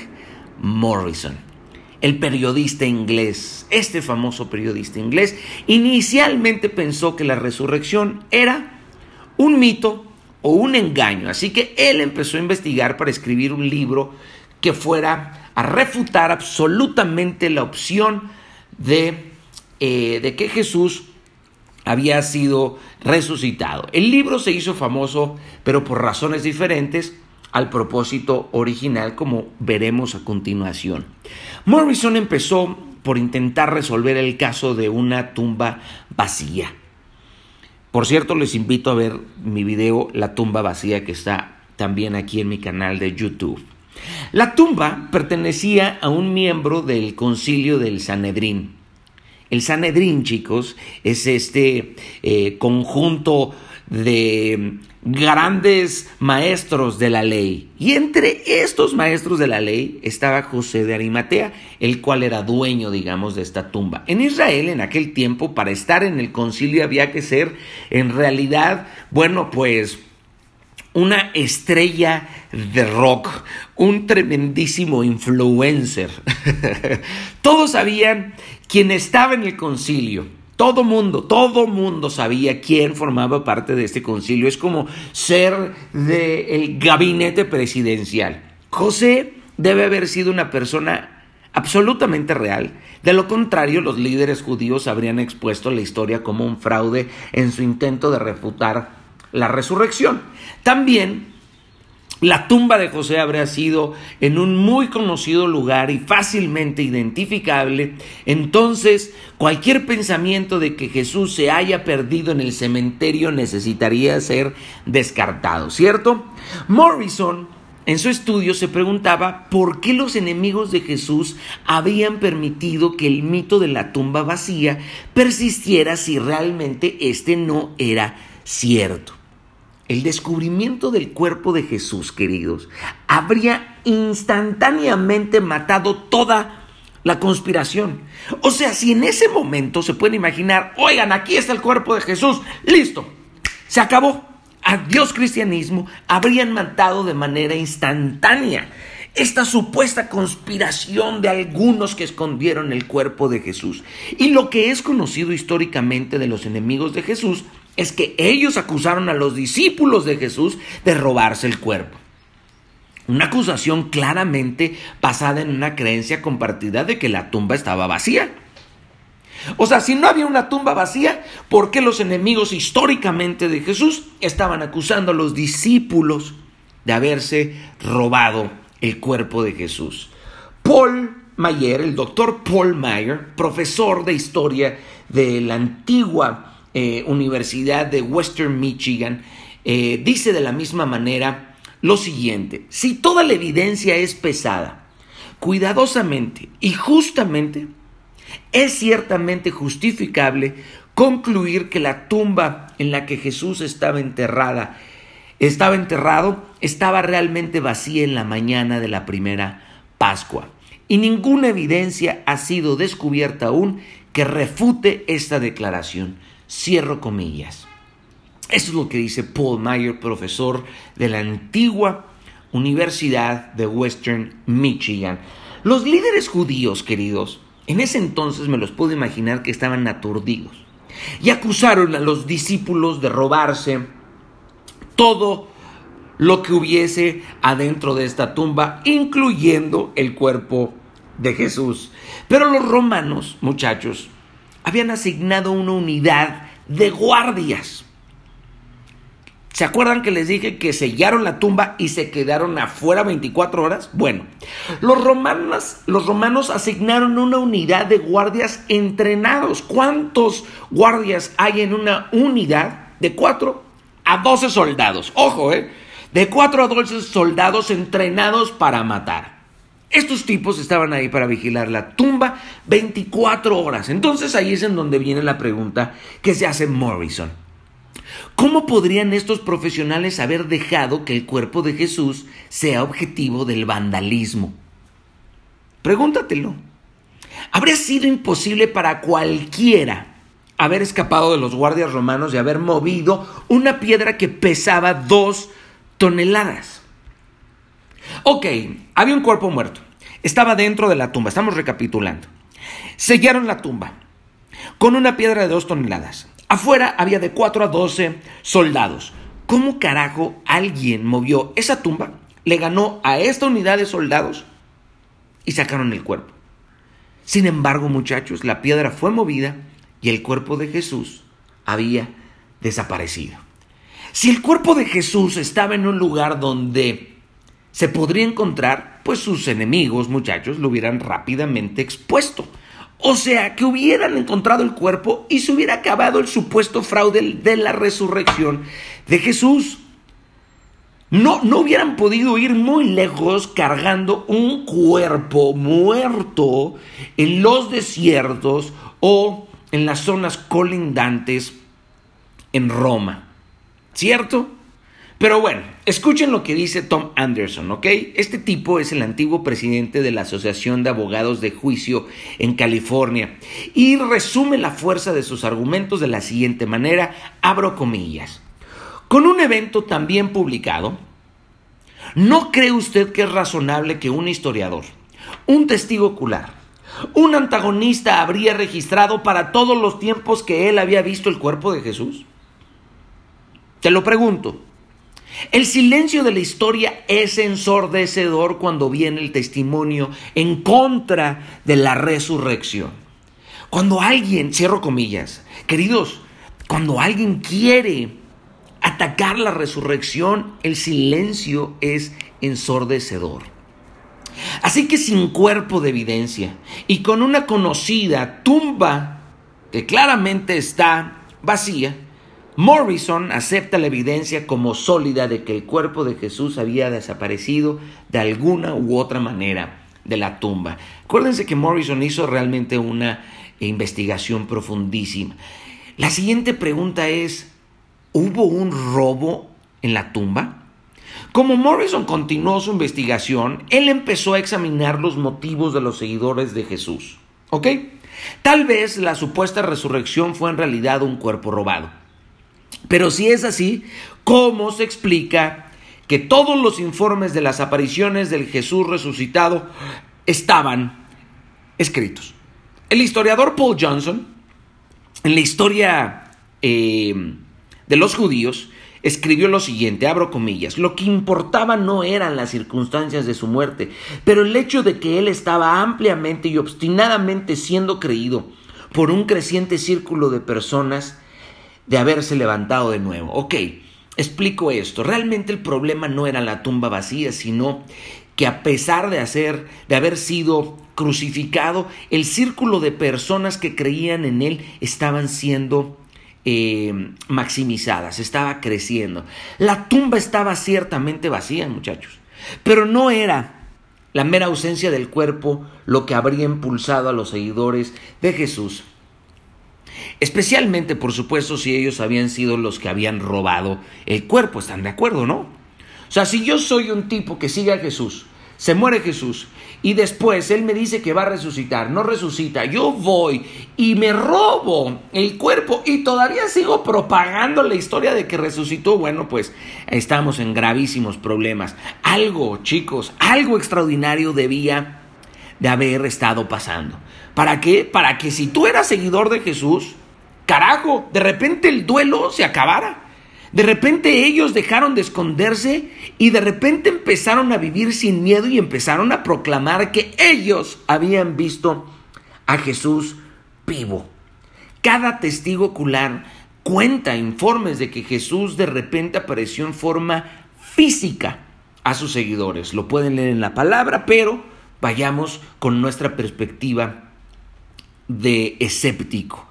Morrison, el periodista inglés. Este famoso periodista inglés inicialmente pensó que la resurrección era un mito o un engaño. Así que él empezó a investigar para escribir un libro que fuera a refutar absolutamente la opción de, eh, de que Jesús había sido resucitado. El libro se hizo famoso, pero por razones diferentes al propósito original, como veremos a continuación. Morrison empezó por intentar resolver el caso de una tumba vacía. Por cierto, les invito a ver mi video La tumba vacía que está también aquí en mi canal de YouTube. La tumba pertenecía a un miembro del concilio del Sanedrín. El Sanedrín, chicos, es este eh, conjunto de grandes maestros de la ley. Y entre estos maestros de la ley estaba José de Arimatea, el cual era dueño, digamos, de esta tumba. En Israel, en aquel tiempo, para estar en el concilio había que ser, en realidad, bueno, pues una estrella de rock, un tremendísimo influencer. (laughs) Todos sabían quién estaba en el concilio. Todo mundo, todo mundo sabía quién formaba parte de este concilio. Es como ser del gabinete presidencial. José debe haber sido una persona absolutamente real. De lo contrario, los líderes judíos habrían expuesto la historia como un fraude en su intento de refutar la resurrección. También la tumba de José habría sido en un muy conocido lugar y fácilmente identificable. Entonces, cualquier pensamiento de que Jesús se haya perdido en el cementerio necesitaría ser descartado, ¿cierto? Morrison en su estudio se preguntaba por qué los enemigos de Jesús habían permitido que el mito de la tumba vacía persistiera si realmente este no era cierto. El descubrimiento del cuerpo de Jesús, queridos, habría instantáneamente matado toda la conspiración. O sea, si en ese momento se pueden imaginar, oigan, aquí está el cuerpo de Jesús, listo, se acabó. Adiós cristianismo, habrían matado de manera instantánea esta supuesta conspiración de algunos que escondieron el cuerpo de Jesús. Y lo que es conocido históricamente de los enemigos de Jesús es que ellos acusaron a los discípulos de Jesús de robarse el cuerpo. Una acusación claramente basada en una creencia compartida de que la tumba estaba vacía. O sea, si no había una tumba vacía, ¿por qué los enemigos históricamente de Jesús estaban acusando a los discípulos de haberse robado el cuerpo de Jesús? Paul Mayer, el doctor Paul Mayer, profesor de historia de la antigua eh, Universidad de Western Michigan, eh, dice de la misma manera lo siguiente, si toda la evidencia es pesada, cuidadosamente y justamente, es ciertamente justificable concluir que la tumba en la que Jesús estaba enterrada, estaba enterrado, estaba realmente vacía en la mañana de la primera Pascua. Y ninguna evidencia ha sido descubierta aún que refute esta declaración. Cierro comillas. Eso es lo que dice Paul Meyer, profesor de la antigua Universidad de Western Michigan. Los líderes judíos, queridos, en ese entonces me los puedo imaginar que estaban aturdidos y acusaron a los discípulos de robarse todo lo que hubiese adentro de esta tumba, incluyendo el cuerpo de Jesús. Pero los romanos, muchachos, habían asignado una unidad de guardias ¿Se acuerdan que les dije que sellaron la tumba y se quedaron afuera 24 horas? Bueno, los romanos, los romanos asignaron una unidad de guardias entrenados. ¿Cuántos guardias hay en una unidad? De 4 a 12 soldados. Ojo, ¿eh? De 4 a 12 soldados entrenados para matar. Estos tipos estaban ahí para vigilar la tumba 24 horas. Entonces ahí es en donde viene la pregunta que se hace Morrison. ¿Cómo podrían estos profesionales haber dejado que el cuerpo de Jesús sea objetivo del vandalismo? Pregúntatelo. ¿Habría sido imposible para cualquiera haber escapado de los guardias romanos y haber movido una piedra que pesaba dos toneladas? Ok, había un cuerpo muerto. Estaba dentro de la tumba. Estamos recapitulando. Sellaron la tumba con una piedra de dos toneladas. Afuera había de 4 a 12 soldados. ¿Cómo carajo alguien movió esa tumba, le ganó a esta unidad de soldados y sacaron el cuerpo? Sin embargo, muchachos, la piedra fue movida y el cuerpo de Jesús había desaparecido. Si el cuerpo de Jesús estaba en un lugar donde se podría encontrar, pues sus enemigos, muchachos, lo hubieran rápidamente expuesto. O sea, que hubieran encontrado el cuerpo y se hubiera acabado el supuesto fraude de la resurrección de Jesús. No, no hubieran podido ir muy lejos cargando un cuerpo muerto en los desiertos o en las zonas colindantes en Roma. ¿Cierto? Pero bueno, escuchen lo que dice Tom Anderson, ¿ok? Este tipo es el antiguo presidente de la Asociación de Abogados de Juicio en California y resume la fuerza de sus argumentos de la siguiente manera, abro comillas. Con un evento también publicado, ¿no cree usted que es razonable que un historiador, un testigo ocular, un antagonista habría registrado para todos los tiempos que él había visto el cuerpo de Jesús? Te lo pregunto. El silencio de la historia es ensordecedor cuando viene el testimonio en contra de la resurrección. Cuando alguien, cierro comillas, queridos, cuando alguien quiere atacar la resurrección, el silencio es ensordecedor. Así que sin cuerpo de evidencia y con una conocida tumba que claramente está vacía, Morrison acepta la evidencia como sólida de que el cuerpo de Jesús había desaparecido de alguna u otra manera de la tumba. Acuérdense que Morrison hizo realmente una investigación profundísima. La siguiente pregunta es, ¿hubo un robo en la tumba? Como Morrison continuó su investigación, él empezó a examinar los motivos de los seguidores de Jesús. ¿Ok? Tal vez la supuesta resurrección fue en realidad un cuerpo robado. Pero si es así, ¿cómo se explica que todos los informes de las apariciones del Jesús resucitado estaban escritos? El historiador Paul Johnson, en la historia eh, de los judíos, escribió lo siguiente, abro comillas, lo que importaba no eran las circunstancias de su muerte, pero el hecho de que él estaba ampliamente y obstinadamente siendo creído por un creciente círculo de personas de haberse levantado de nuevo. Ok, explico esto. Realmente el problema no era la tumba vacía, sino que a pesar de hacer, de haber sido crucificado, el círculo de personas que creían en él estaban siendo eh, maximizadas, estaba creciendo. La tumba estaba ciertamente vacía, muchachos, pero no era la mera ausencia del cuerpo lo que habría impulsado a los seguidores de Jesús Especialmente, por supuesto, si ellos habían sido los que habían robado el cuerpo. ¿Están de acuerdo, no? O sea, si yo soy un tipo que sigue a Jesús, se muere Jesús y después Él me dice que va a resucitar, no resucita, yo voy y me robo el cuerpo y todavía sigo propagando la historia de que resucitó, bueno, pues estamos en gravísimos problemas. Algo, chicos, algo extraordinario debía de haber estado pasando. ¿Para qué? Para que si tú eras seguidor de Jesús, carajo, de repente el duelo se acabara. De repente ellos dejaron de esconderse y de repente empezaron a vivir sin miedo y empezaron a proclamar que ellos habían visto a Jesús vivo. Cada testigo ocular cuenta informes de que Jesús de repente apareció en forma física a sus seguidores. Lo pueden leer en la palabra, pero vayamos con nuestra perspectiva de escéptico.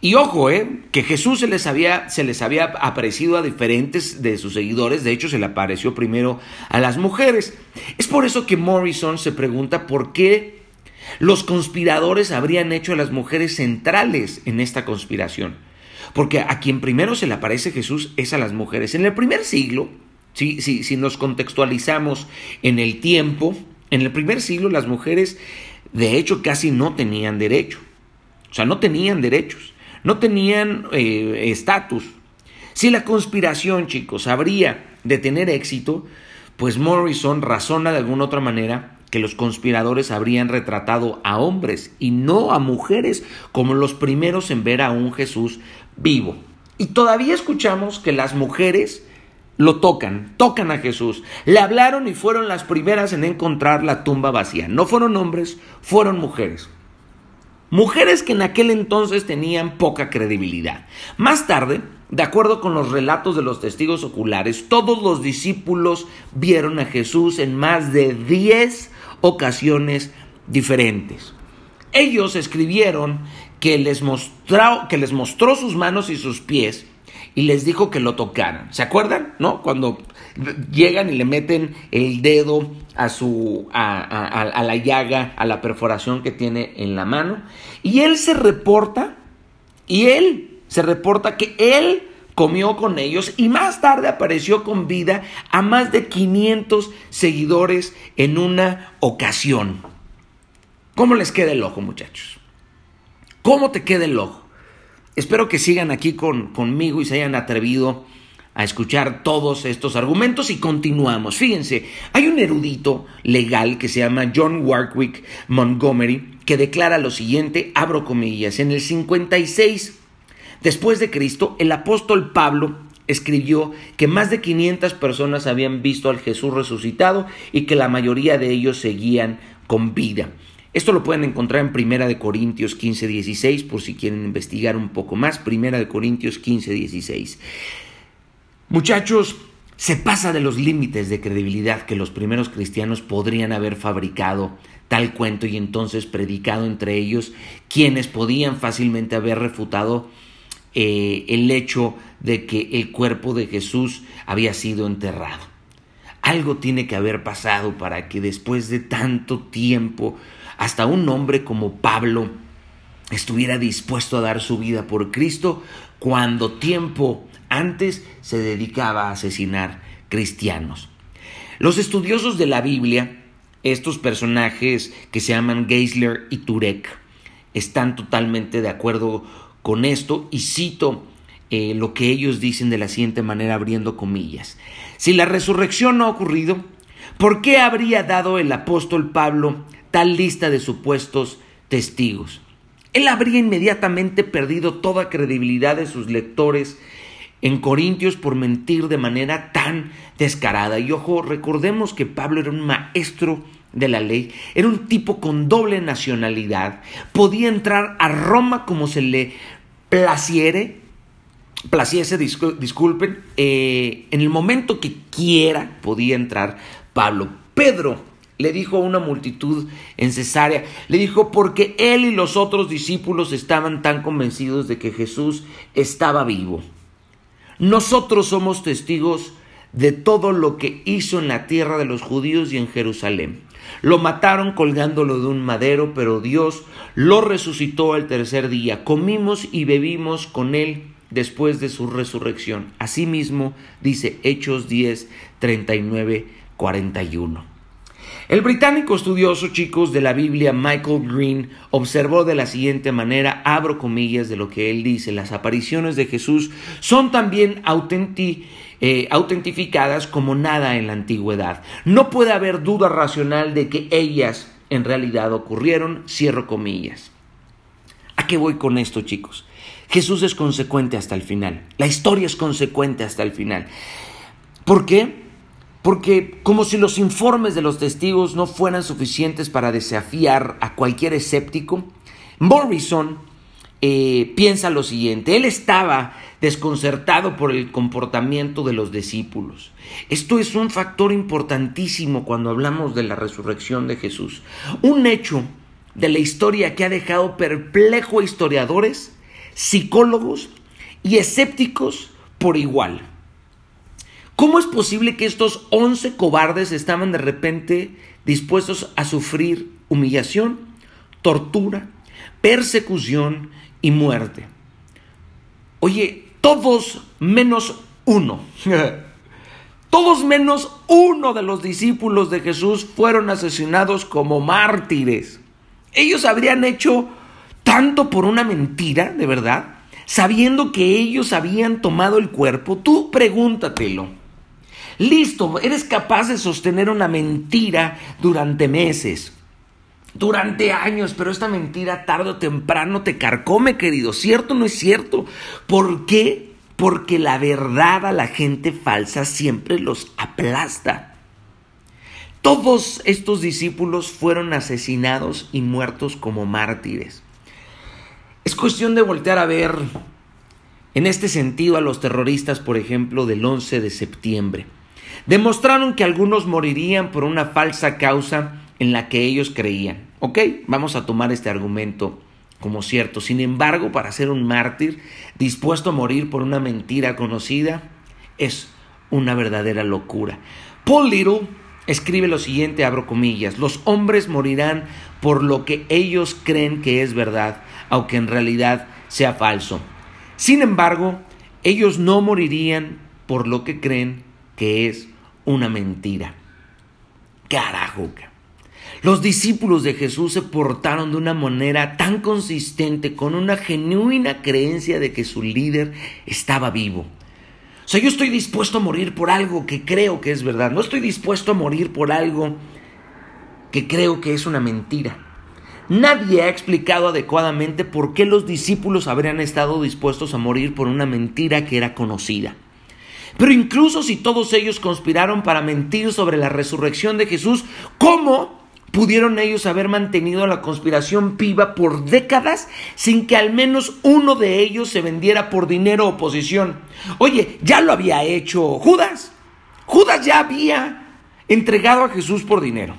Y ojo, eh, que Jesús se les, había, se les había aparecido a diferentes de sus seguidores, de hecho se le apareció primero a las mujeres. Es por eso que Morrison se pregunta por qué los conspiradores habrían hecho a las mujeres centrales en esta conspiración. Porque a quien primero se le aparece Jesús es a las mujeres. En el primer siglo, si, si, si nos contextualizamos en el tiempo, en el primer siglo las mujeres de hecho casi no tenían derecho. O sea, no tenían derechos no tenían eh, estatus. si la conspiración, chicos, habría de tener éxito, pues Morrison razona de alguna otra manera que los conspiradores habrían retratado a hombres y no a mujeres como los primeros en ver a un Jesús vivo. Y todavía escuchamos que las mujeres lo tocan, tocan a Jesús. Le hablaron y fueron las primeras en encontrar la tumba vacía. No fueron hombres, fueron mujeres. Mujeres que en aquel entonces tenían poca credibilidad. Más tarde, de acuerdo con los relatos de los testigos oculares, todos los discípulos vieron a Jesús en más de 10 ocasiones diferentes. Ellos escribieron que les, mostró, que les mostró sus manos y sus pies y les dijo que lo tocaran. ¿Se acuerdan? ¿No? Cuando llegan y le meten el dedo a su a, la llaga, a la perforación que tiene en la mano, y él se reporta y él se reporta que él comió con ellos y más tarde apareció con vida a más de 500 seguidores en una ocasión. ¿Cómo les queda el ojo, muchachos? ¿Cómo te queda el ojo? Espero que sigan aquí con, conmigo y se hayan atrevido a escuchar todos estos argumentos y continuamos. Fíjense, hay un erudito legal que se llama John Warwick Montgomery que declara lo siguiente, abro comillas, en el 56 después de Cristo, el apóstol Pablo escribió que más de 500 personas habían visto al Jesús resucitado y que la mayoría de ellos seguían con vida. Esto lo pueden encontrar en Primera de Corintios 15, 16, por si quieren investigar un poco más. Primera de Corintios 15, 16. Muchachos, se pasa de los límites de credibilidad que los primeros cristianos podrían haber fabricado tal cuento y entonces predicado entre ellos, quienes podían fácilmente haber refutado eh, el hecho de que el cuerpo de Jesús había sido enterrado. Algo tiene que haber pasado para que después de tanto tiempo hasta un hombre como Pablo estuviera dispuesto a dar su vida por Cristo cuando tiempo antes se dedicaba a asesinar cristianos. Los estudiosos de la Biblia, estos personajes que se llaman Geisler y Turek, están totalmente de acuerdo con esto y cito eh, lo que ellos dicen de la siguiente manera abriendo comillas. Si la resurrección no ha ocurrido, ¿por qué habría dado el apóstol Pablo tal lista de supuestos testigos. Él habría inmediatamente perdido toda credibilidad de sus lectores en Corintios por mentir de manera tan descarada. Y ojo, recordemos que Pablo era un maestro de la ley, era un tipo con doble nacionalidad, podía entrar a Roma como se le placiere, placiese, disculpen, eh, en el momento que quiera podía entrar Pablo. Pedro le dijo a una multitud en Cesarea, le dijo porque él y los otros discípulos estaban tan convencidos de que Jesús estaba vivo. Nosotros somos testigos de todo lo que hizo en la tierra de los judíos y en Jerusalén. Lo mataron colgándolo de un madero, pero Dios lo resucitó al tercer día. Comimos y bebimos con él después de su resurrección. Asimismo, dice Hechos 10, 39, 41. El británico estudioso, chicos, de la Biblia, Michael Green, observó de la siguiente manera, abro comillas de lo que él dice, las apariciones de Jesús son también eh, autentificadas como nada en la antigüedad. No puede haber duda racional de que ellas en realidad ocurrieron, cierro comillas. ¿A qué voy con esto, chicos? Jesús es consecuente hasta el final. La historia es consecuente hasta el final. ¿Por qué? Porque como si los informes de los testigos no fueran suficientes para desafiar a cualquier escéptico, Morrison eh, piensa lo siguiente, él estaba desconcertado por el comportamiento de los discípulos. Esto es un factor importantísimo cuando hablamos de la resurrección de Jesús. Un hecho de la historia que ha dejado perplejo a historiadores, psicólogos y escépticos por igual. ¿Cómo es posible que estos once cobardes estaban de repente dispuestos a sufrir humillación, tortura, persecución y muerte. Oye, todos menos uno. (laughs) todos menos uno de los discípulos de Jesús fueron asesinados como mártires. Ellos habrían hecho tanto por una mentira, de verdad, sabiendo que ellos habían tomado el cuerpo. Tú pregúntatelo. Listo, eres capaz de sostener una mentira durante meses durante años, pero esta mentira tarde o temprano te carcome, querido. ¿Cierto o no es cierto? ¿Por qué? Porque la verdad a la gente falsa siempre los aplasta. Todos estos discípulos fueron asesinados y muertos como mártires. Es cuestión de voltear a ver en este sentido a los terroristas, por ejemplo, del 11 de septiembre. Demostraron que algunos morirían por una falsa causa en la que ellos creían. Ok, vamos a tomar este argumento como cierto. Sin embargo, para ser un mártir dispuesto a morir por una mentira conocida, es una verdadera locura. Paul Little escribe lo siguiente, abro comillas, los hombres morirán por lo que ellos creen que es verdad, aunque en realidad sea falso. Sin embargo, ellos no morirían por lo que creen que es una mentira. Carajo. Los discípulos de Jesús se portaron de una manera tan consistente, con una genuina creencia de que su líder estaba vivo. O sea, yo estoy dispuesto a morir por algo que creo que es verdad. No estoy dispuesto a morir por algo que creo que es una mentira. Nadie ha explicado adecuadamente por qué los discípulos habrían estado dispuestos a morir por una mentira que era conocida. Pero incluso si todos ellos conspiraron para mentir sobre la resurrección de Jesús, ¿cómo pudieron ellos haber mantenido la conspiración viva por décadas sin que al menos uno de ellos se vendiera por dinero o posición. Oye, ya lo había hecho Judas. Judas ya había entregado a Jesús por dinero.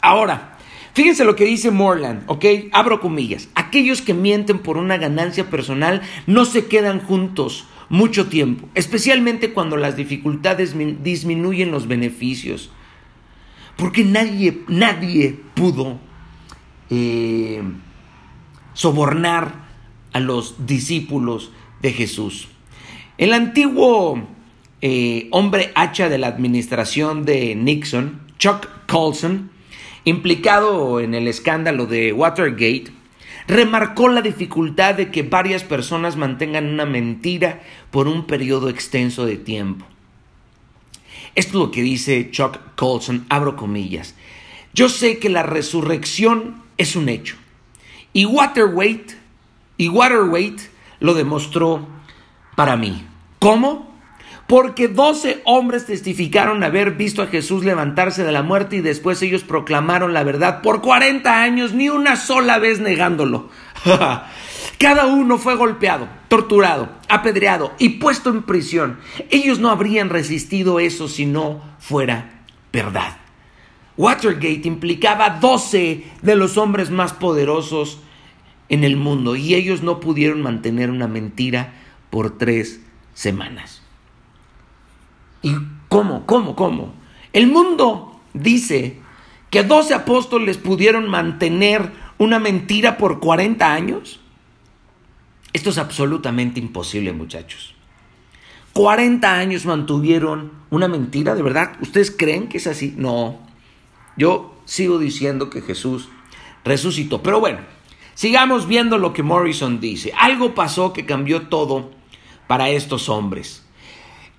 Ahora, fíjense lo que dice Morland, ¿ok? Abro comillas. Aquellos que mienten por una ganancia personal no se quedan juntos mucho tiempo, especialmente cuando las dificultades disminuyen los beneficios porque nadie, nadie pudo eh, sobornar a los discípulos de Jesús. El antiguo eh, hombre hacha de la administración de Nixon, Chuck Colson, implicado en el escándalo de Watergate, remarcó la dificultad de que varias personas mantengan una mentira por un periodo extenso de tiempo. Esto es lo que dice Chuck Colson, abro comillas. Yo sé que la resurrección es un hecho. Y Waterweight, y Waterweight lo demostró para mí. ¿Cómo? Porque doce hombres testificaron haber visto a Jesús levantarse de la muerte y después ellos proclamaron la verdad por 40 años, ni una sola vez negándolo. (laughs) Cada uno fue golpeado, torturado, apedreado y puesto en prisión. Ellos no habrían resistido eso si no fuera verdad. Watergate implicaba 12 de los hombres más poderosos en el mundo y ellos no pudieron mantener una mentira por tres semanas. ¿Y cómo? ¿Cómo? ¿Cómo? El mundo dice que 12 apóstoles pudieron mantener una mentira por 40 años. Esto es absolutamente imposible, muchachos. 40 años mantuvieron una mentira, ¿de verdad? ¿Ustedes creen que es así? No. Yo sigo diciendo que Jesús resucitó. Pero bueno, sigamos viendo lo que Morrison dice. Algo pasó que cambió todo para estos hombres.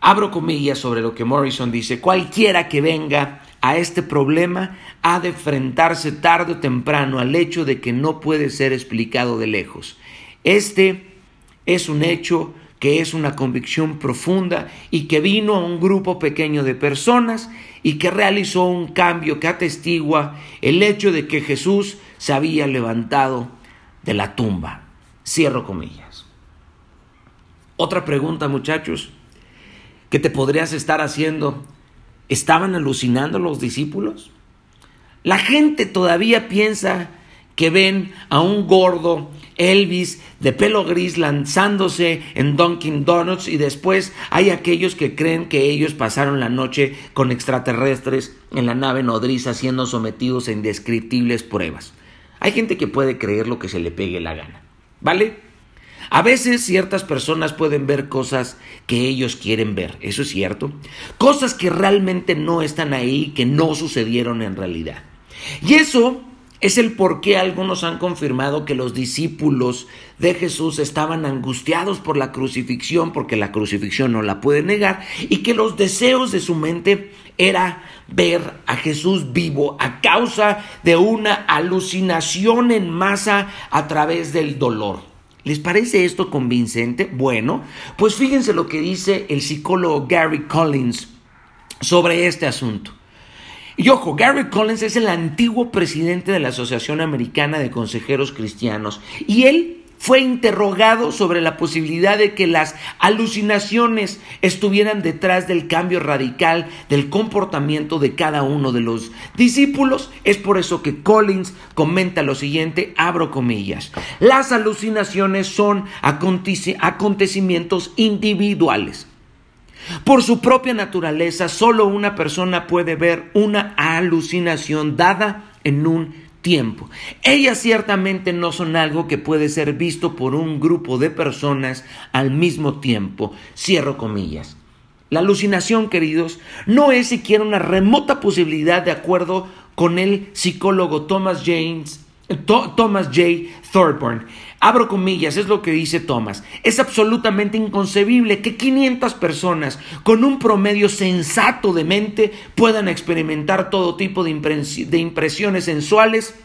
Abro comillas sobre lo que Morrison dice. Cualquiera que venga a este problema ha de enfrentarse tarde o temprano al hecho de que no puede ser explicado de lejos. Este es un hecho que es una convicción profunda y que vino a un grupo pequeño de personas y que realizó un cambio que atestigua el hecho de que Jesús se había levantado de la tumba. Cierro comillas. Otra pregunta, muchachos, que te podrías estar haciendo. ¿Estaban alucinando los discípulos? La gente todavía piensa que ven a un gordo Elvis de pelo gris lanzándose en Dunkin' Donuts y después hay aquellos que creen que ellos pasaron la noche con extraterrestres en la nave nodriza siendo sometidos a indescriptibles pruebas. Hay gente que puede creer lo que se le pegue la gana, ¿vale? A veces ciertas personas pueden ver cosas que ellos quieren ver, eso es cierto, cosas que realmente no están ahí, que no sucedieron en realidad. Y eso es el por qué algunos han confirmado que los discípulos de Jesús estaban angustiados por la crucifixión, porque la crucifixión no la puede negar, y que los deseos de su mente era ver a Jesús vivo a causa de una alucinación en masa a través del dolor. ¿Les parece esto convincente? Bueno, pues fíjense lo que dice el psicólogo Gary Collins sobre este asunto. Y ojo, Gary Collins es el antiguo presidente de la Asociación Americana de Consejeros Cristianos y él fue interrogado sobre la posibilidad de que las alucinaciones estuvieran detrás del cambio radical del comportamiento de cada uno de los discípulos. Es por eso que Collins comenta lo siguiente, abro comillas, las alucinaciones son acontecimientos individuales por su propia naturaleza, solo una persona puede ver una alucinación dada en un tiempo. Ellas ciertamente no son algo que puede ser visto por un grupo de personas al mismo tiempo. Cierro comillas. La alucinación, queridos, no es siquiera una remota posibilidad de acuerdo con el psicólogo Thomas James, Thomas J. Thorburn. Abro comillas, es lo que dice Thomas. Es absolutamente inconcebible que 500 personas con un promedio sensato de mente puedan experimentar todo tipo de, impresiones sensuales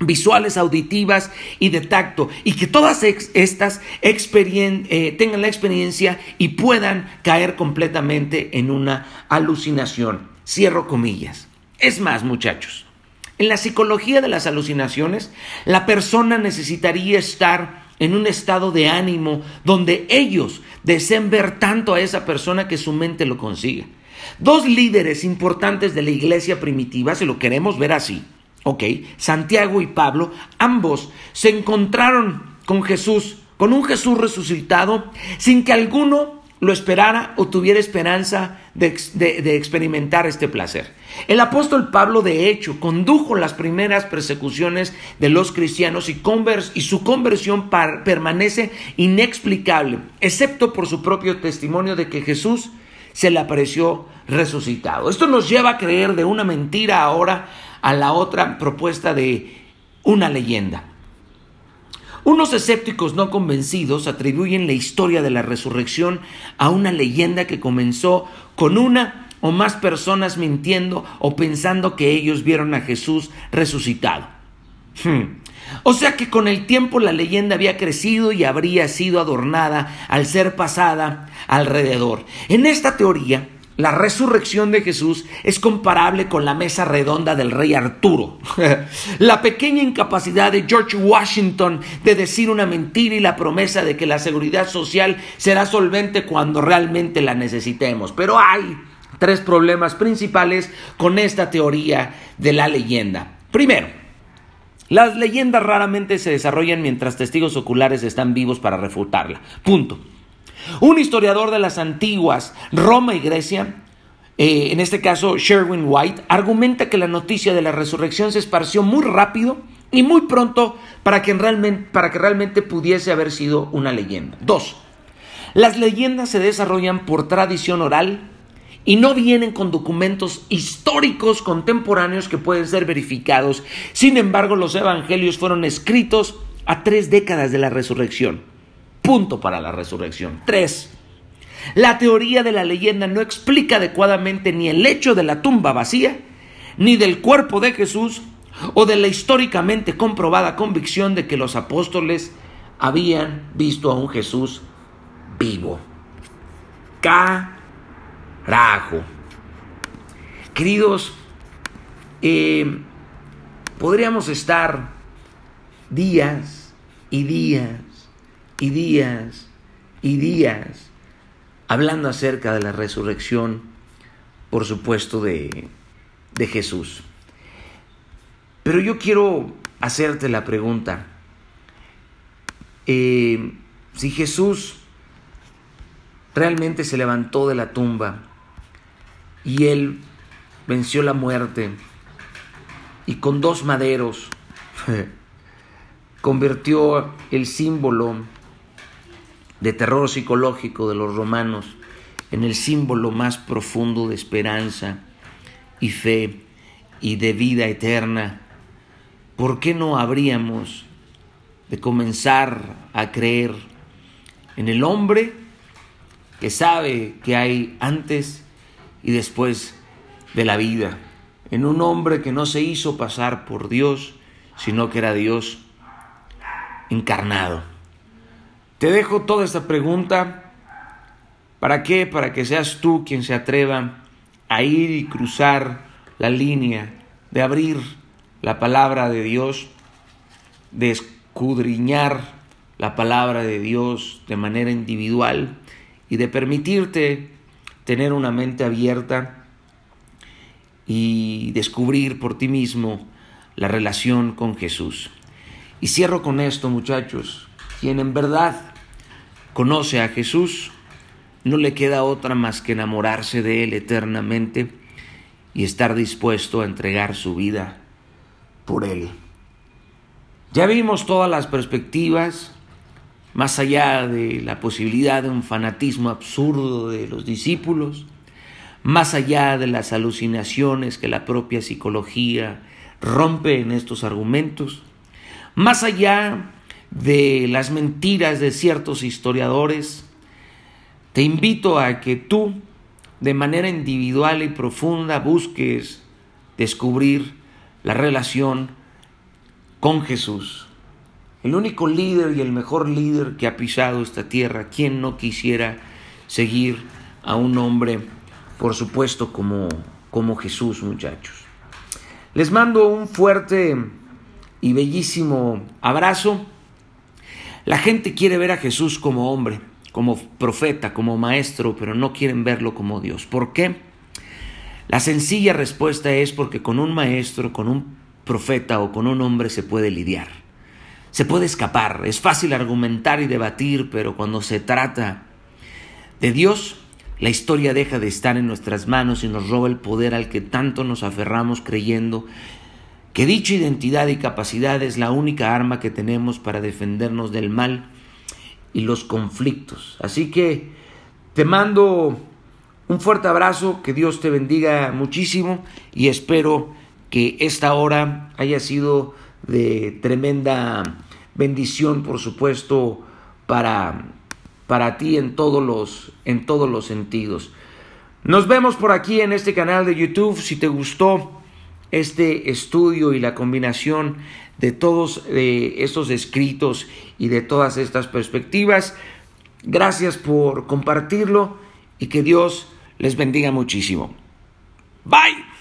visuales, auditivas y de tacto, y que todas estas eh, tengan la experiencia y puedan caer completamente en una alucinación. Cierro comillas. Es más, muchachos, en la psicología de las alucinaciones, la persona necesitaría estar en un estado de ánimo donde ellos deseen ver tanto a esa persona que su mente lo consiga. Dos líderes importantes de la iglesia primitiva, si lo queremos ver así, ok, Santiago y Pablo, ambos se encontraron con Jesús, con un Jesús resucitado, sin que alguno lo esperara o tuviera esperanza de, experimentar este placer. El apóstol Pablo, de hecho, condujo las primeras persecuciones de los cristianos y, y su conversión permanece inexplicable, excepto por su propio testimonio de que Jesús se le apareció resucitado. Esto nos lleva a creer de una mentira ahora a la otra propuesta de una leyenda. Unos escépticos no convencidos atribuyen la historia de la resurrección a una leyenda que comenzó con una o más personas mintiendo o pensando que ellos vieron a Jesús resucitado. Hmm. O sea que con el tiempo la leyenda había crecido y habría sido adornada al ser pasada alrededor. En esta teoría, la resurrección de Jesús es comparable con la mesa redonda del rey Arturo. (laughs) la pequeña incapacidad de George Washington de decir una mentira y la promesa de que la seguridad social será solvente cuando realmente la necesitemos. Pero hay tres problemas principales con esta teoría de la leyenda. Primero, las leyendas raramente se desarrollan mientras testigos oculares están vivos para refutarla. Punto. Un historiador de las antiguas Roma y Grecia, eh, en este caso Sherwin White, argumenta que la noticia de la resurrección se esparció muy rápido y muy pronto para que realmente, para que realmente pudiese haber sido una leyenda. Dos, las leyendas se desarrollan por tradición oral y no vienen con documentos históricos contemporáneos que pueden ser verificados. Sin embargo, los evangelios fueron escritos a tres décadas de la resurrección punto para la resurrección. Tres, la teoría de la leyenda no explica adecuadamente ni el hecho de la tumba vacía, ni del cuerpo de Jesús, o de la históricamente comprobada convicción de que los apóstoles habían visto a un Jesús vivo. Carajo. Queridos, eh, podríamos estar días, y días y días y días hablando acerca de la resurrección, por supuesto, de, de Jesús. Pero yo quiero hacerte la pregunta, eh, si Jesús realmente se levantó de la tumba y él venció la muerte y con dos maderos (laughs) convirtió el símbolo de terror psicológico de los romanos en el símbolo más profundo de esperanza y fe y de vida eterna, ¿por qué no habríamos de comenzar a creer en el hombre que sabe que hay antes y después de la vida, en un hombre que no se hizo pasar por Dios, sino que era Dios encarnado. Te dejo toda esta pregunta. ¿Para qué? Para que seas tú quien se atreva a ir y cruzar la línea de abrir la palabra de Dios, de escudriñar la palabra de Dios de manera individual y de permitirte tener una mente abierta y descubrir por ti mismo la relación con Jesús. Y cierro con esto, muchachos. Quien en verdad conoce a Jesús, no le queda otra más que enamorarse de Él eternamente y estar dispuesto a entregar su vida por Él. Ya vimos todas las perspectivas, más allá de la posibilidad de un fanatismo absurdo de los discípulos, más allá de las alucinaciones que la propia psicología rompe en estos argumentos, más allá de las mentiras de ciertos historiadores, te invito a que tú, de manera individual y profunda, busques descubrir la relación con Jesús. El único líder y el mejor líder que ha pisado esta tierra, quien no quisiera seguir a un hombre, por supuesto, como, como Jesús, muchachos. Les mando un fuerte y bellísimo abrazo. La gente quiere ver a Jesús como hombre, como profeta, como maestro, pero no quieren verlo como Dios. ¿Por qué? La sencilla respuesta es porque con un maestro, con un profeta o con un hombre se puede lidiar. Se puede escapar. Es fácil argumentar y debatir, pero cuando se trata de Dios, la historia deja de estar en nuestras manos y nos roba el poder al que tanto nos aferramos creyendo que dicha identidad y capacidad es la única arma que tenemos para defendernos del mal y los conflictos. Así que te mando un fuerte abrazo, que Dios te bendiga muchísimo y espero que esta hora haya sido de tremenda bendición, por supuesto, para, para ti en todos, los, en todos los sentidos. Nos vemos por aquí en este canal de YouTube. Si te gustó, este estudio y la combinación de todos estos escritos y de todas estas perspectivas. Gracias por compartirlo y que Dios les bendiga muchísimo. Bye.